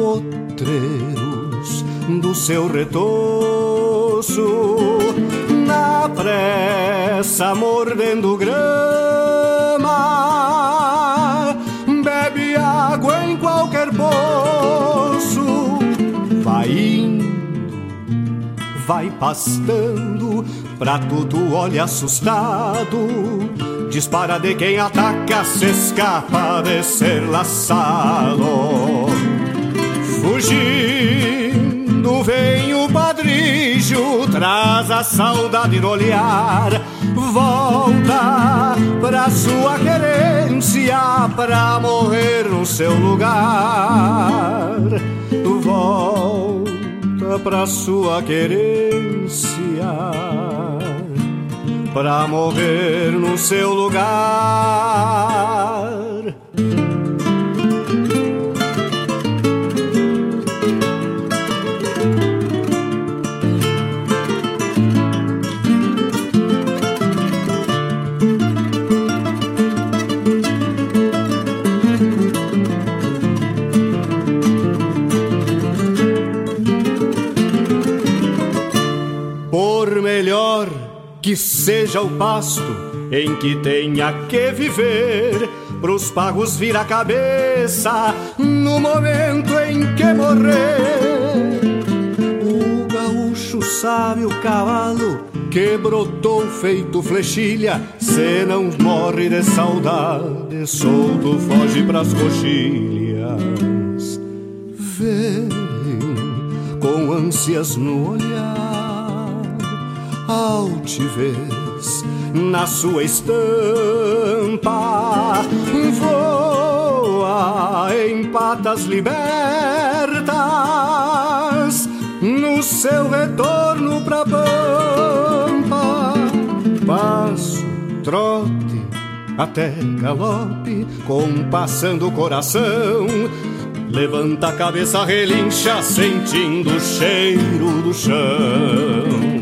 potreiros do seu retoço, na pressa mordendo grama, bebe água em qualquer poço, vai indo, vai pastando, pra tudo olha assustado. Dispara de quem ataca, se escapa de ser laçado. Fugindo vem o padrijo, traz a saudade no olhar. Volta pra sua querência, pra morrer no seu lugar. Volta pra sua querência, pra morrer no seu lugar. Que seja o pasto em que tenha que viver, pros pagos vir a cabeça no momento em que morrer. O gaúcho sabe o cavalo que brotou feito flechilha, se não morre de saudade, solto foge pras coxilhas. Vem com ânsias no olhar, altivez na sua estampa, voa em patas libertas, no seu retorno pra pampa. Passo, trote, até galope, compassando o coração. Levanta a cabeça, relincha, sentindo o cheiro do chão.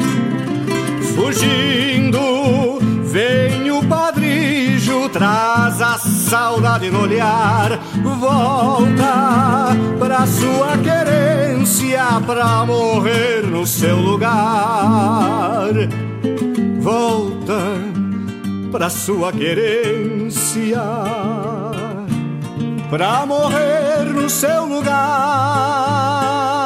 Fugindo, vem o padrijo, traz a saudade no olhar. Volta pra sua querência, pra morrer no seu lugar. Volta pra sua querência, pra morrer no seu lugar.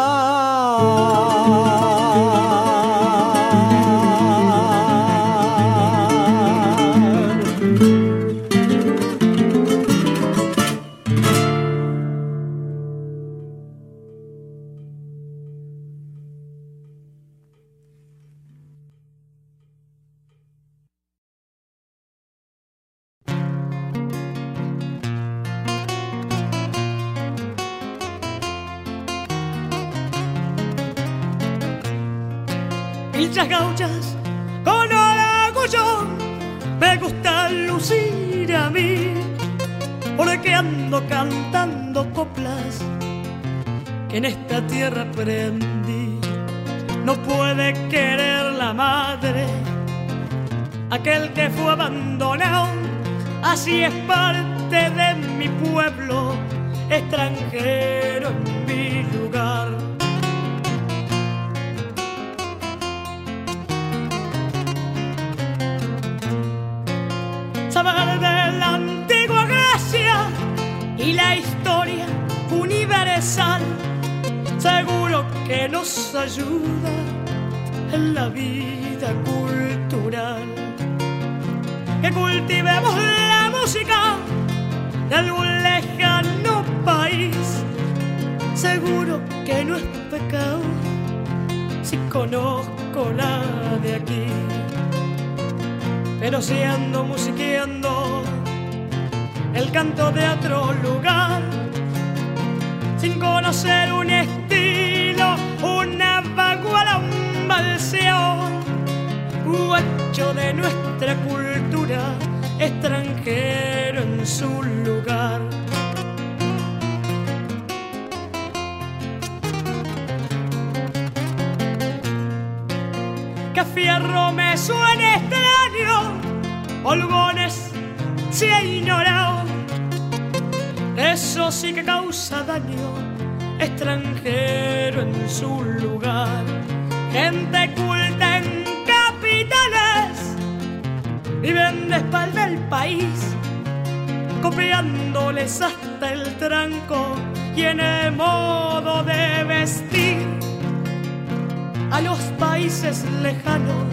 Villas gauchas con yo me gusta lucir a mí porque ando cantando coplas que en esta tierra aprendí. No puede querer la madre aquel que fue abandonado. Así es parte de mi pueblo extranjero en mi lugar que nos ayuda en la vida cultural. Que cultivemos la música de algún lejano país. Seguro que no es pecado si conozco la de aquí pero si ando musiqueando el canto de otro lugar, sin conocer un estilo, una vaguada, un balseo, guacho de nuestra cultura, extranjero en su lugar. Que fierro me suene extraño, holgones se ha ignorado. Eso sí que causa daño, extranjero en su lugar. Gente culta en capitales, viven de espalda el país, copiándoles hasta el tranco el modo de vestir a los países lejanos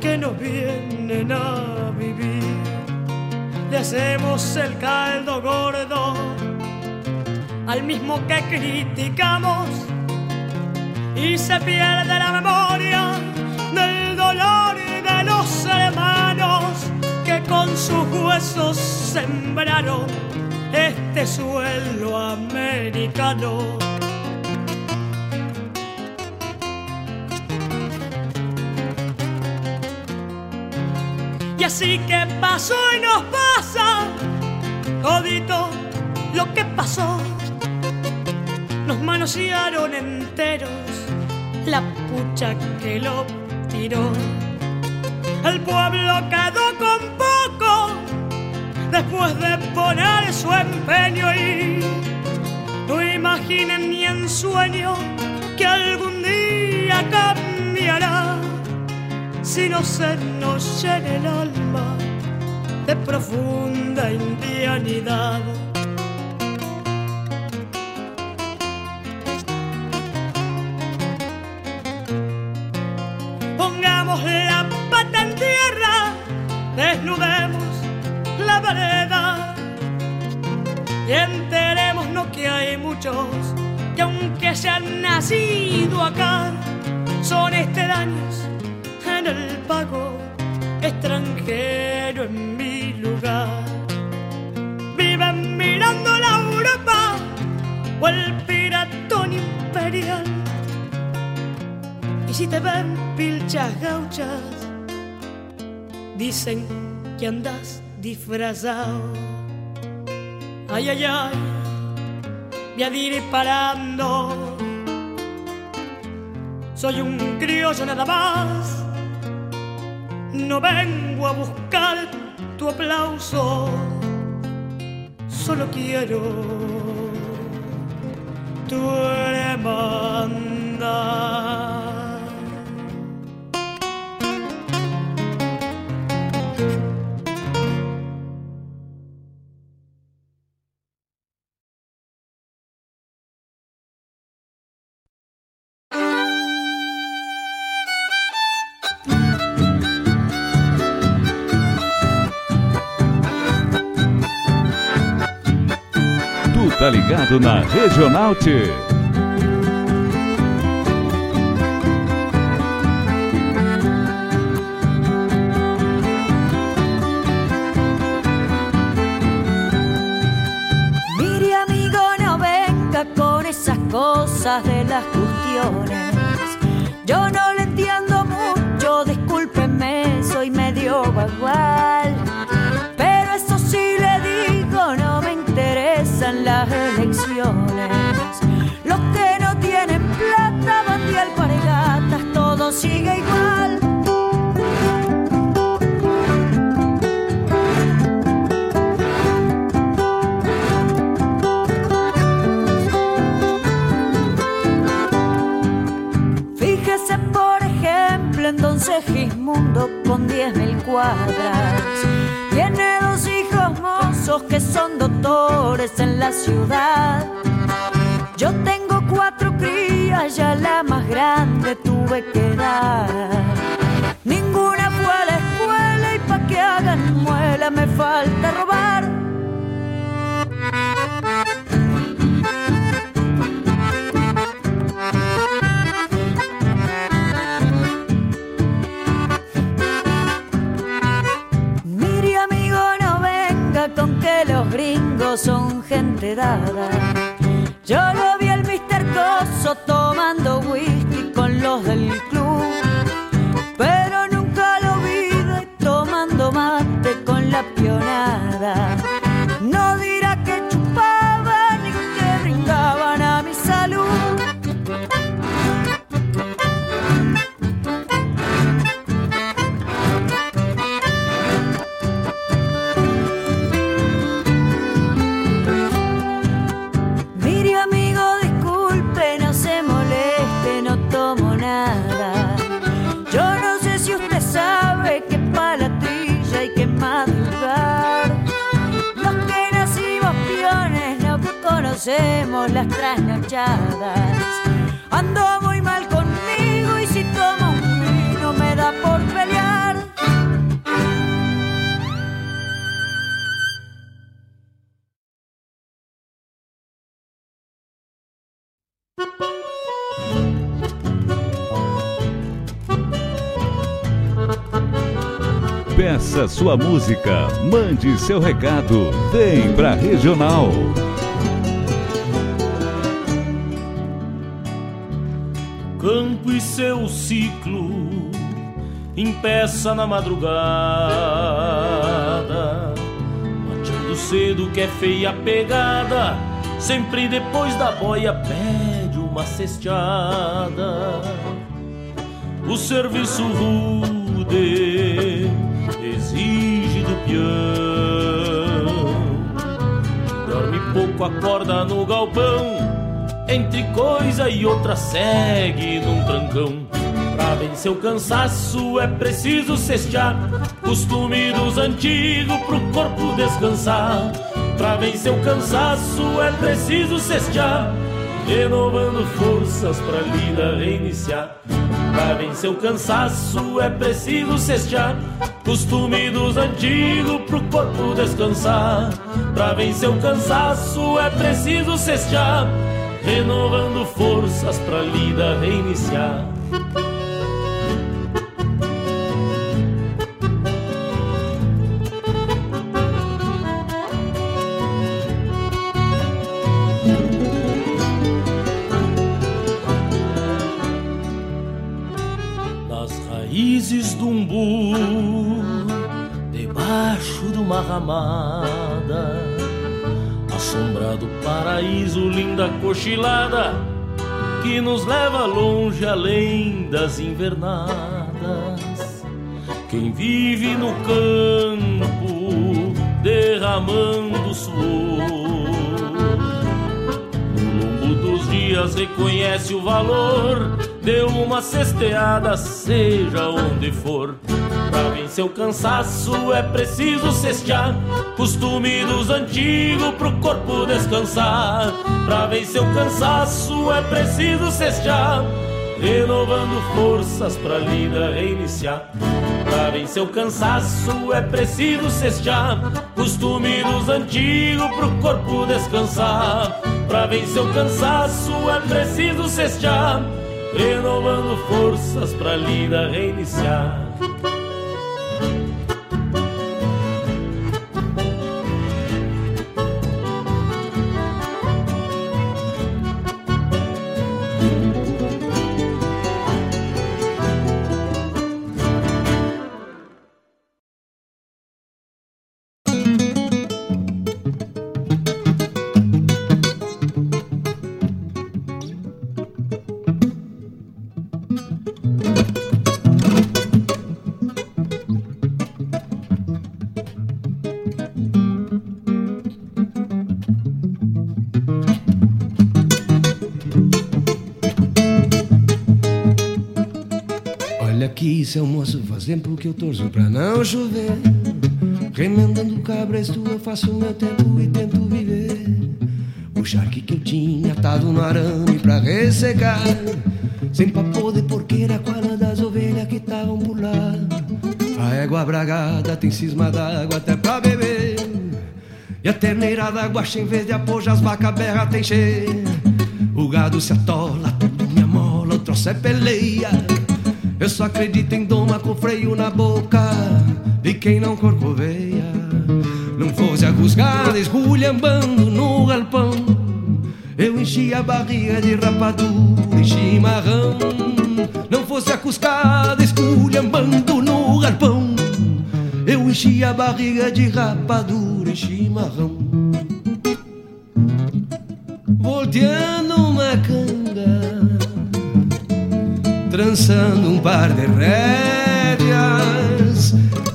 que nos vienen a vivir. Le hacemos el caldo gordo al mismo que criticamos y se pierde la memoria del dolor de los hermanos que con sus huesos sembraron este suelo americano. Y así que pasó y nos pasa todito lo que pasó. Nos manosearon enteros la pucha que lo tiró. El pueblo quedó con poco después de poner su empeño y no imaginen ni en sueño que algún día cambiará si no se nos llena el alma de profunda indianidad. Extraños en el pago, extranjero en mi lugar. Viven mirando la Europa o el piratón imperial. si te ven pilchas gauchas, dicen que andas disfrazado. Ay, ay, ay, me diré parando. Soy un criollo nada más, no vengo a buscar tu aplauso, solo quiero tu hermandad. Tá ligado na Regional T. Mire amigo, no venga con esas cosas de las cuestiones. Segismundo con 10.000 cuadras. Tiene dos hijos mozos que son doctores en la ciudad. Yo tengo cuatro crías, ya la más grande tuve que dar. Ninguna fue a la escuela y pa' que hagan muela me falta robar. Los gringos son gente dada. Yo lo vi al Mr. Coso tomando whisky con los del club. Pero nunca lo vi tomando mate con la pionada. Conocemos las trasnochadas. Ando muy mal conmigo y si tomo un vino me da por pelear. Peça sua música, mande seu recado, vem pra Regional. Seu ciclo impeça na madrugada, mateando cedo que é feia a pegada, sempre depois da boia pede uma cesteada. O serviço rude exige do peão, dorme pouco, acorda no galpão. Entre coisa e outra segue num trancão. Pra vencer o cansaço é preciso cestear. Costume dos antigos pro corpo descansar. Pra vencer o cansaço é preciso cestear. Renovando forças pra lida reiniciar. Pra vencer o cansaço é preciso cestear. Costume dos antigos pro corpo descansar. Pra vencer o cansaço é preciso cestear renovando forças pra lida reiniciar. nas raízes do umbu, debaixo de uma linda cochilada, que nos leva longe além das invernadas. Quem vive no campo, derramando suor dias reconhece o valor de uma cesteada, seja onde for. Pra vencer o cansaço é preciso cestear, costume dos antigos pro corpo descansar. Pra vencer o cansaço é preciso cestear, renovando forças pra lida reiniciar. Pra vencer o cansaço é preciso cestear, costume dos antigos pro corpo descansar. Pra vencer o cansaço é preciso cestear, renovando forças pra lida reiniciar. Seu moço, faz tempo que eu torço pra não chover. Remendando cabras, tu eu faço meu tempo e tento viver. O charque que eu tinha atado no arame pra ressecar. Sem papo de porqueira, qual das ovelhas que estavam por lá. A égua bragada tem cisma d'água até pra beber. E a terneira d'água em vez de apoio, as vacas berra tem cheia. O gado se atola, tudo me amola, o troço é peleia. Eu só acredito em doma com freio na boca de quem não corcoveia. Não fosse a rusgada esculhambando no galpão. Eu enchi a barriga de rapadura e chimarrão. Não fosse a cuscada esculhambando no galpão. Eu enchi a barriga de rapadura e chimarrão. Volteando uma canga trançando um par de rédeas,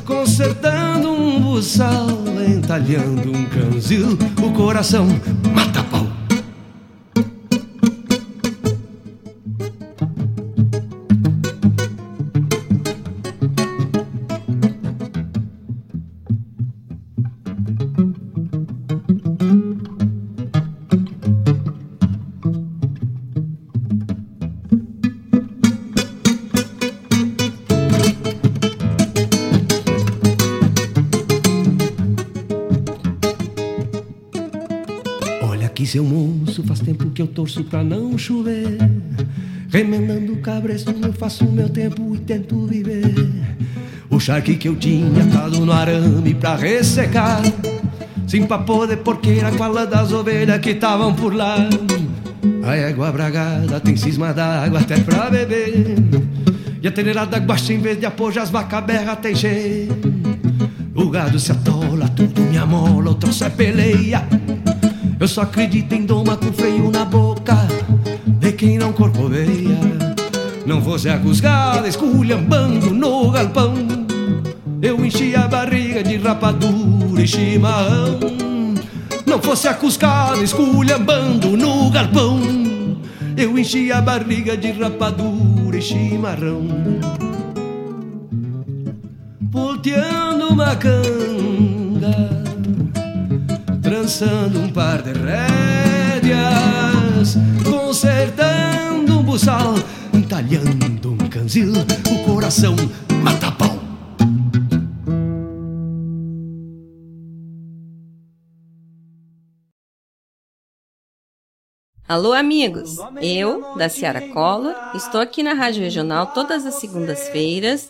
consertando um buçal, entalhando um canzil, o coração mata que eu torço pra não chover. Remendando cabresto, eu faço meu tempo e tento viver. O charque que eu tinha atado no arame pra ressecar. Sem papo de porqueira, qual das ovelhas que estavam por lá. A égua bragada tem cisma d'água até pra beber. E a teneirada guaxa em vez de apoio, as vacas berra tem cheio. O gado se atola, tudo me amola, o troço é peleia. Eu só acredito em doma com freio na boca de quem não corcoveia. Não fosse a cuscada esculhambando no galpão, eu enchi a barriga de rapadura e chimarrão. Não fosse a cuscada esculhambando no galpão, eu enchi a barriga de rapadura e chimarrão. Volteando uma canga trançando um par de rédeas, consertando um buçal, entalhando um canzil, o coração mata pau. Alô, amigos! Eu, da Ciara Collor, estou aqui na Rádio Regional todas as segundas-feiras,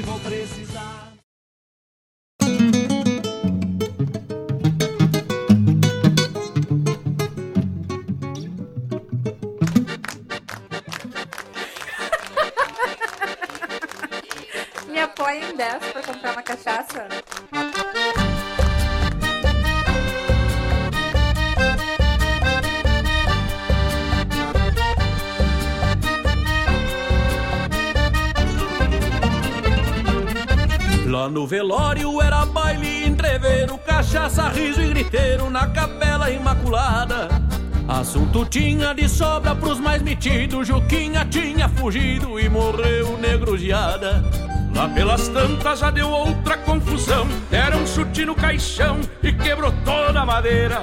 Vou vou metidos, Juquinha tinha fugido e morreu negruziada. Lá pelas tantas já deu outra confusão, deram um chute no caixão e quebrou toda a madeira.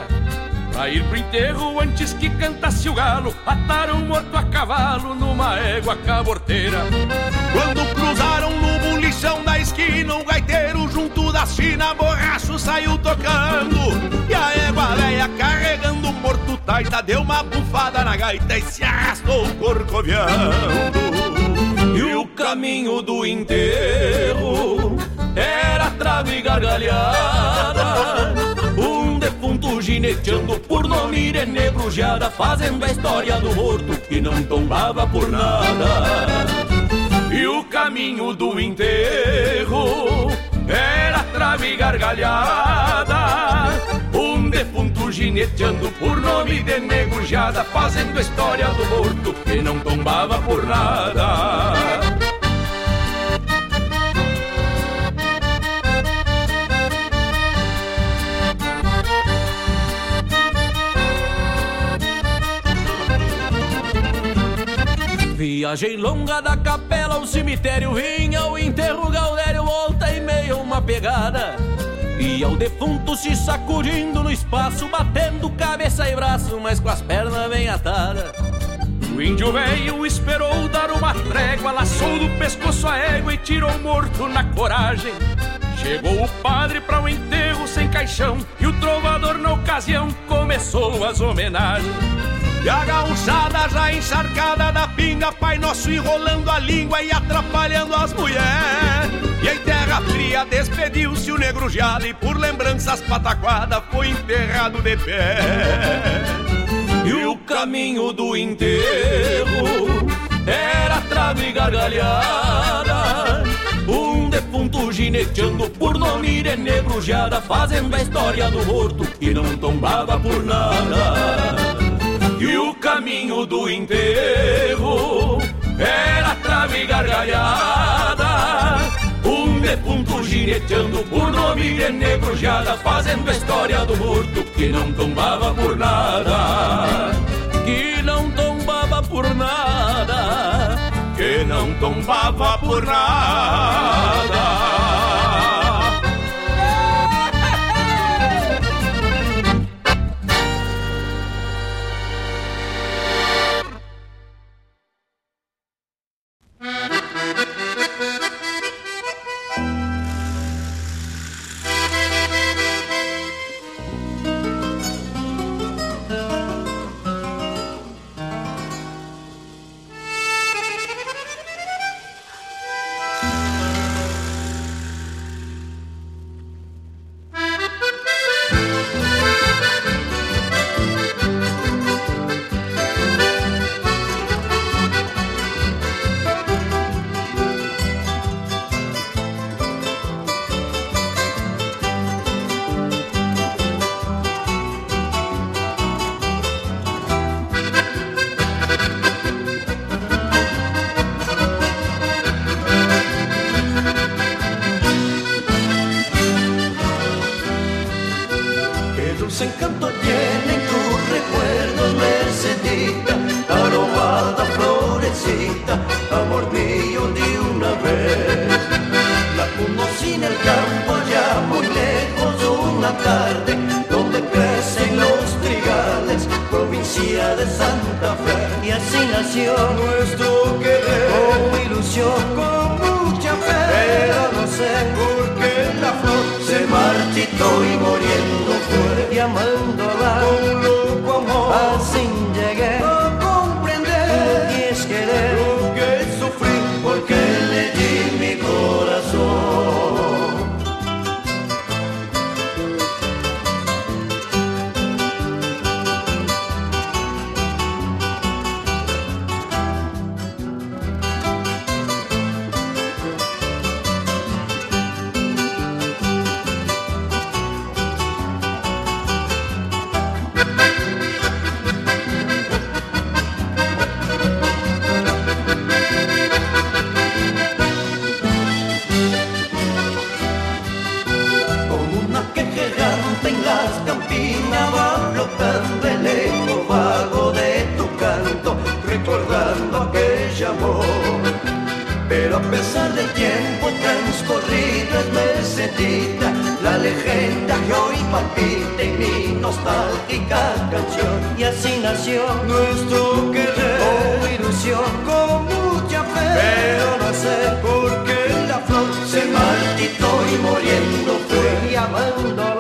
Pra ir pro enterro antes que cantasse o galo, ataram morto a cavalo numa égua caborteira. Quando cruzaram no bulichão da esquina, um gaiteiro junto da China, borracho saiu tocando. A égua velha carregando o morto taita, deu uma bufada na gaita e se arrastou corcoviando. E o caminho do enterro era trave gargalhada. Um defunto gineteando por nome de negrujada, fazendo a história do morto que não tombava por nada. E o caminho do enterro era trave gargalhada. Defunto gineteando por nome de negrujada, fazendo história do morto que não tombava por nada. Viagem longa da capela ao cemitério vinha o enterro Gaudério volta e meia uma pegada e ao defunto se sacudindo no espaço batendo cabeça e braço mas com as pernas bem atadas. O índio velho esperou dar uma trégua laçou do pescoço a égua e tirou morto na coragem. Chegou o padre para o enterro sem caixão E o trovador na ocasião começou as homenagens. E a gauchada já encharcada da pinga, Pai Nosso enrolando a língua e atrapalhando as mulheres. Em terra fria despediu-se o negro e por lembranças pataquada foi enterrado de pé. E o caminho do enterro era trave e gargalhada. Um defunto gineteando por nome de negrujada, fazendo a história do morto que não tombava por nada. E o caminho do enterro era trave e gargalhada. Defunto gineteando por nome de negrujada, fazendo a história do morto que não tombava por nada. Que não tombava por nada. Que não tombava por nada. Las campinas va flotando el eco vago de tu canto, recordando aquel amor. Pero a pesar del tiempo transcurrido es mesedita la leyenda que hoy palpita en mi nostálgica canción. Y así nació nuestro querer, con ilusión, con mucha fe. Pero no sé por qué la flor se marchitó y muriendo fue y amándola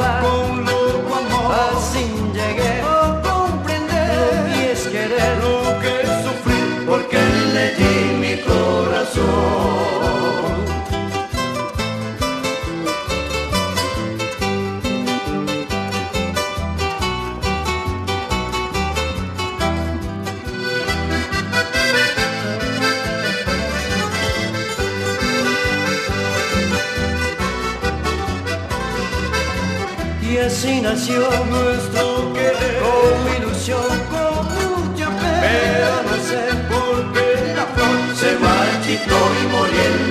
nuestro querer Con ilusión, con mucha fe. Pero no sé por qué la flor Se marchitó y muriendo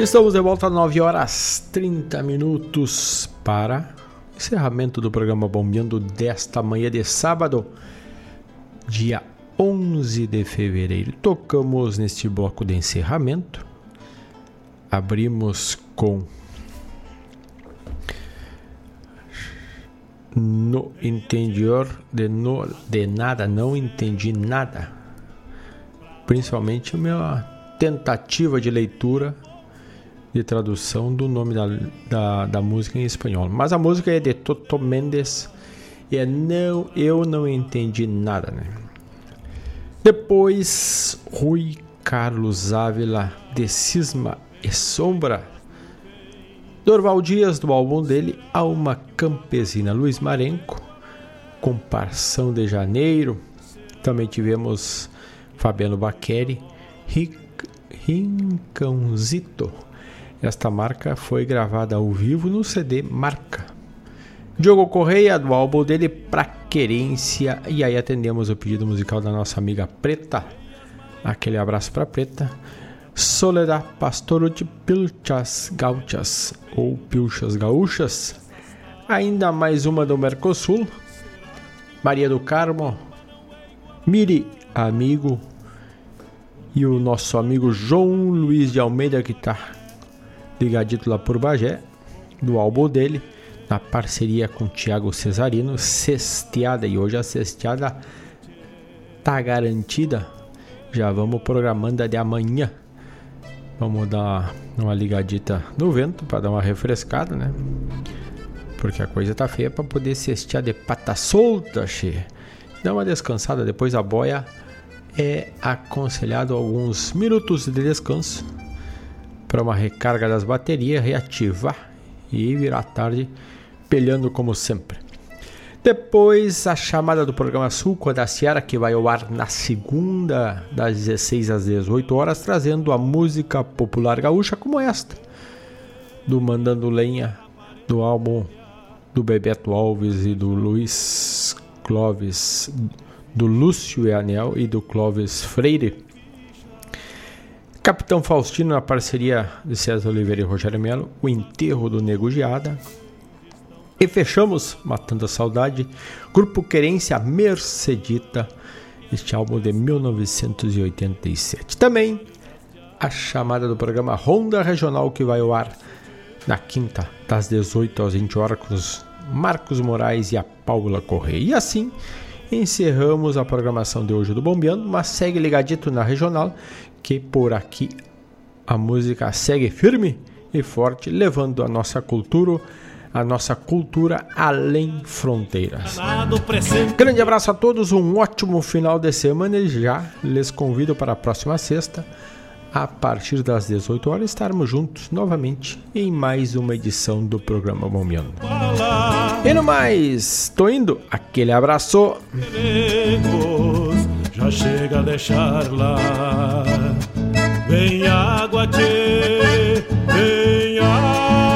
Estamos de volta às 9 horas 30 minutos para encerramento do programa Bombeando desta manhã de sábado, dia 11 de fevereiro. Tocamos neste bloco de encerramento. Abrimos com No interior de, no, de nada, não entendi nada. Principalmente a minha tentativa de leitura de tradução do nome da, da, da, música em espanhol. Mas a música é de Toto Mendes e é não, eu não entendi nada, né? Depois, Rui Carlos Ávila de Cisma e Sombra. Dorval Dias, do álbum dele, Alma Campesina. Luiz Marenco, Comparção de Janeiro. Também tivemos Fabiano Baqueri, Rincãozito. Esta marca foi gravada ao vivo no CD Marca. Diogo Correia, do álbum dele Pra Querência. E aí atendemos o pedido musical da nossa amiga Preta. Aquele abraço pra Preta. Soledad Pastoro de Pilchas Gauchas ou Pilchas Gaúchas. Ainda mais uma do Mercosul. Maria do Carmo. Miri Amigo. E o nosso amigo João Luiz de Almeida que está ligadito lá por Bagé, do álbum dele, na parceria com Tiago Cesarino, Cesteada. E hoje a Cesteada tá garantida. Já vamos programando a de amanhã. Vamos dar uma ligadita no vento para dar uma refrescada, né? Porque a coisa tá feia para poder cestear de pata solta, che. Dá uma descansada depois a boia é aconselhado alguns minutos de descanso para uma recarga das baterias, reativar e virar tarde pelhando como sempre. Depois a chamada do programa Sulco da Sierra, que vai ao ar na segunda, das 16 às 18 horas, trazendo a música popular gaúcha como esta, do Mandando Lenha, do álbum do Bebeto Alves e do Luiz Clóvis, do Lúcio e Anel e do Clóvis Freire. Capitão Faustino, na parceria de César Oliveira e Rogério Melo, O Enterro do Nego Geada, e fechamos, Matando a Saudade, Grupo Querência Mercedita, este álbum de 1987. Também a chamada do programa Ronda Regional que vai ao ar na quinta, das 18 às 20 horas, com os Marcos Moraes e a Paula Correia. E assim encerramos a programação de hoje do Bombeando, mas segue ligadito na regional, que por aqui a música segue firme e forte, levando a nossa cultura a nossa cultura além fronteiras. Grande abraço a todos, um ótimo final de semana e já les convido para a próxima sexta, a partir das 18 horas, estarmos juntos novamente em mais uma edição do programa Momiano. E no mais, tô indo, aquele abraço. Já chega a deixar lá, vem água, tchê.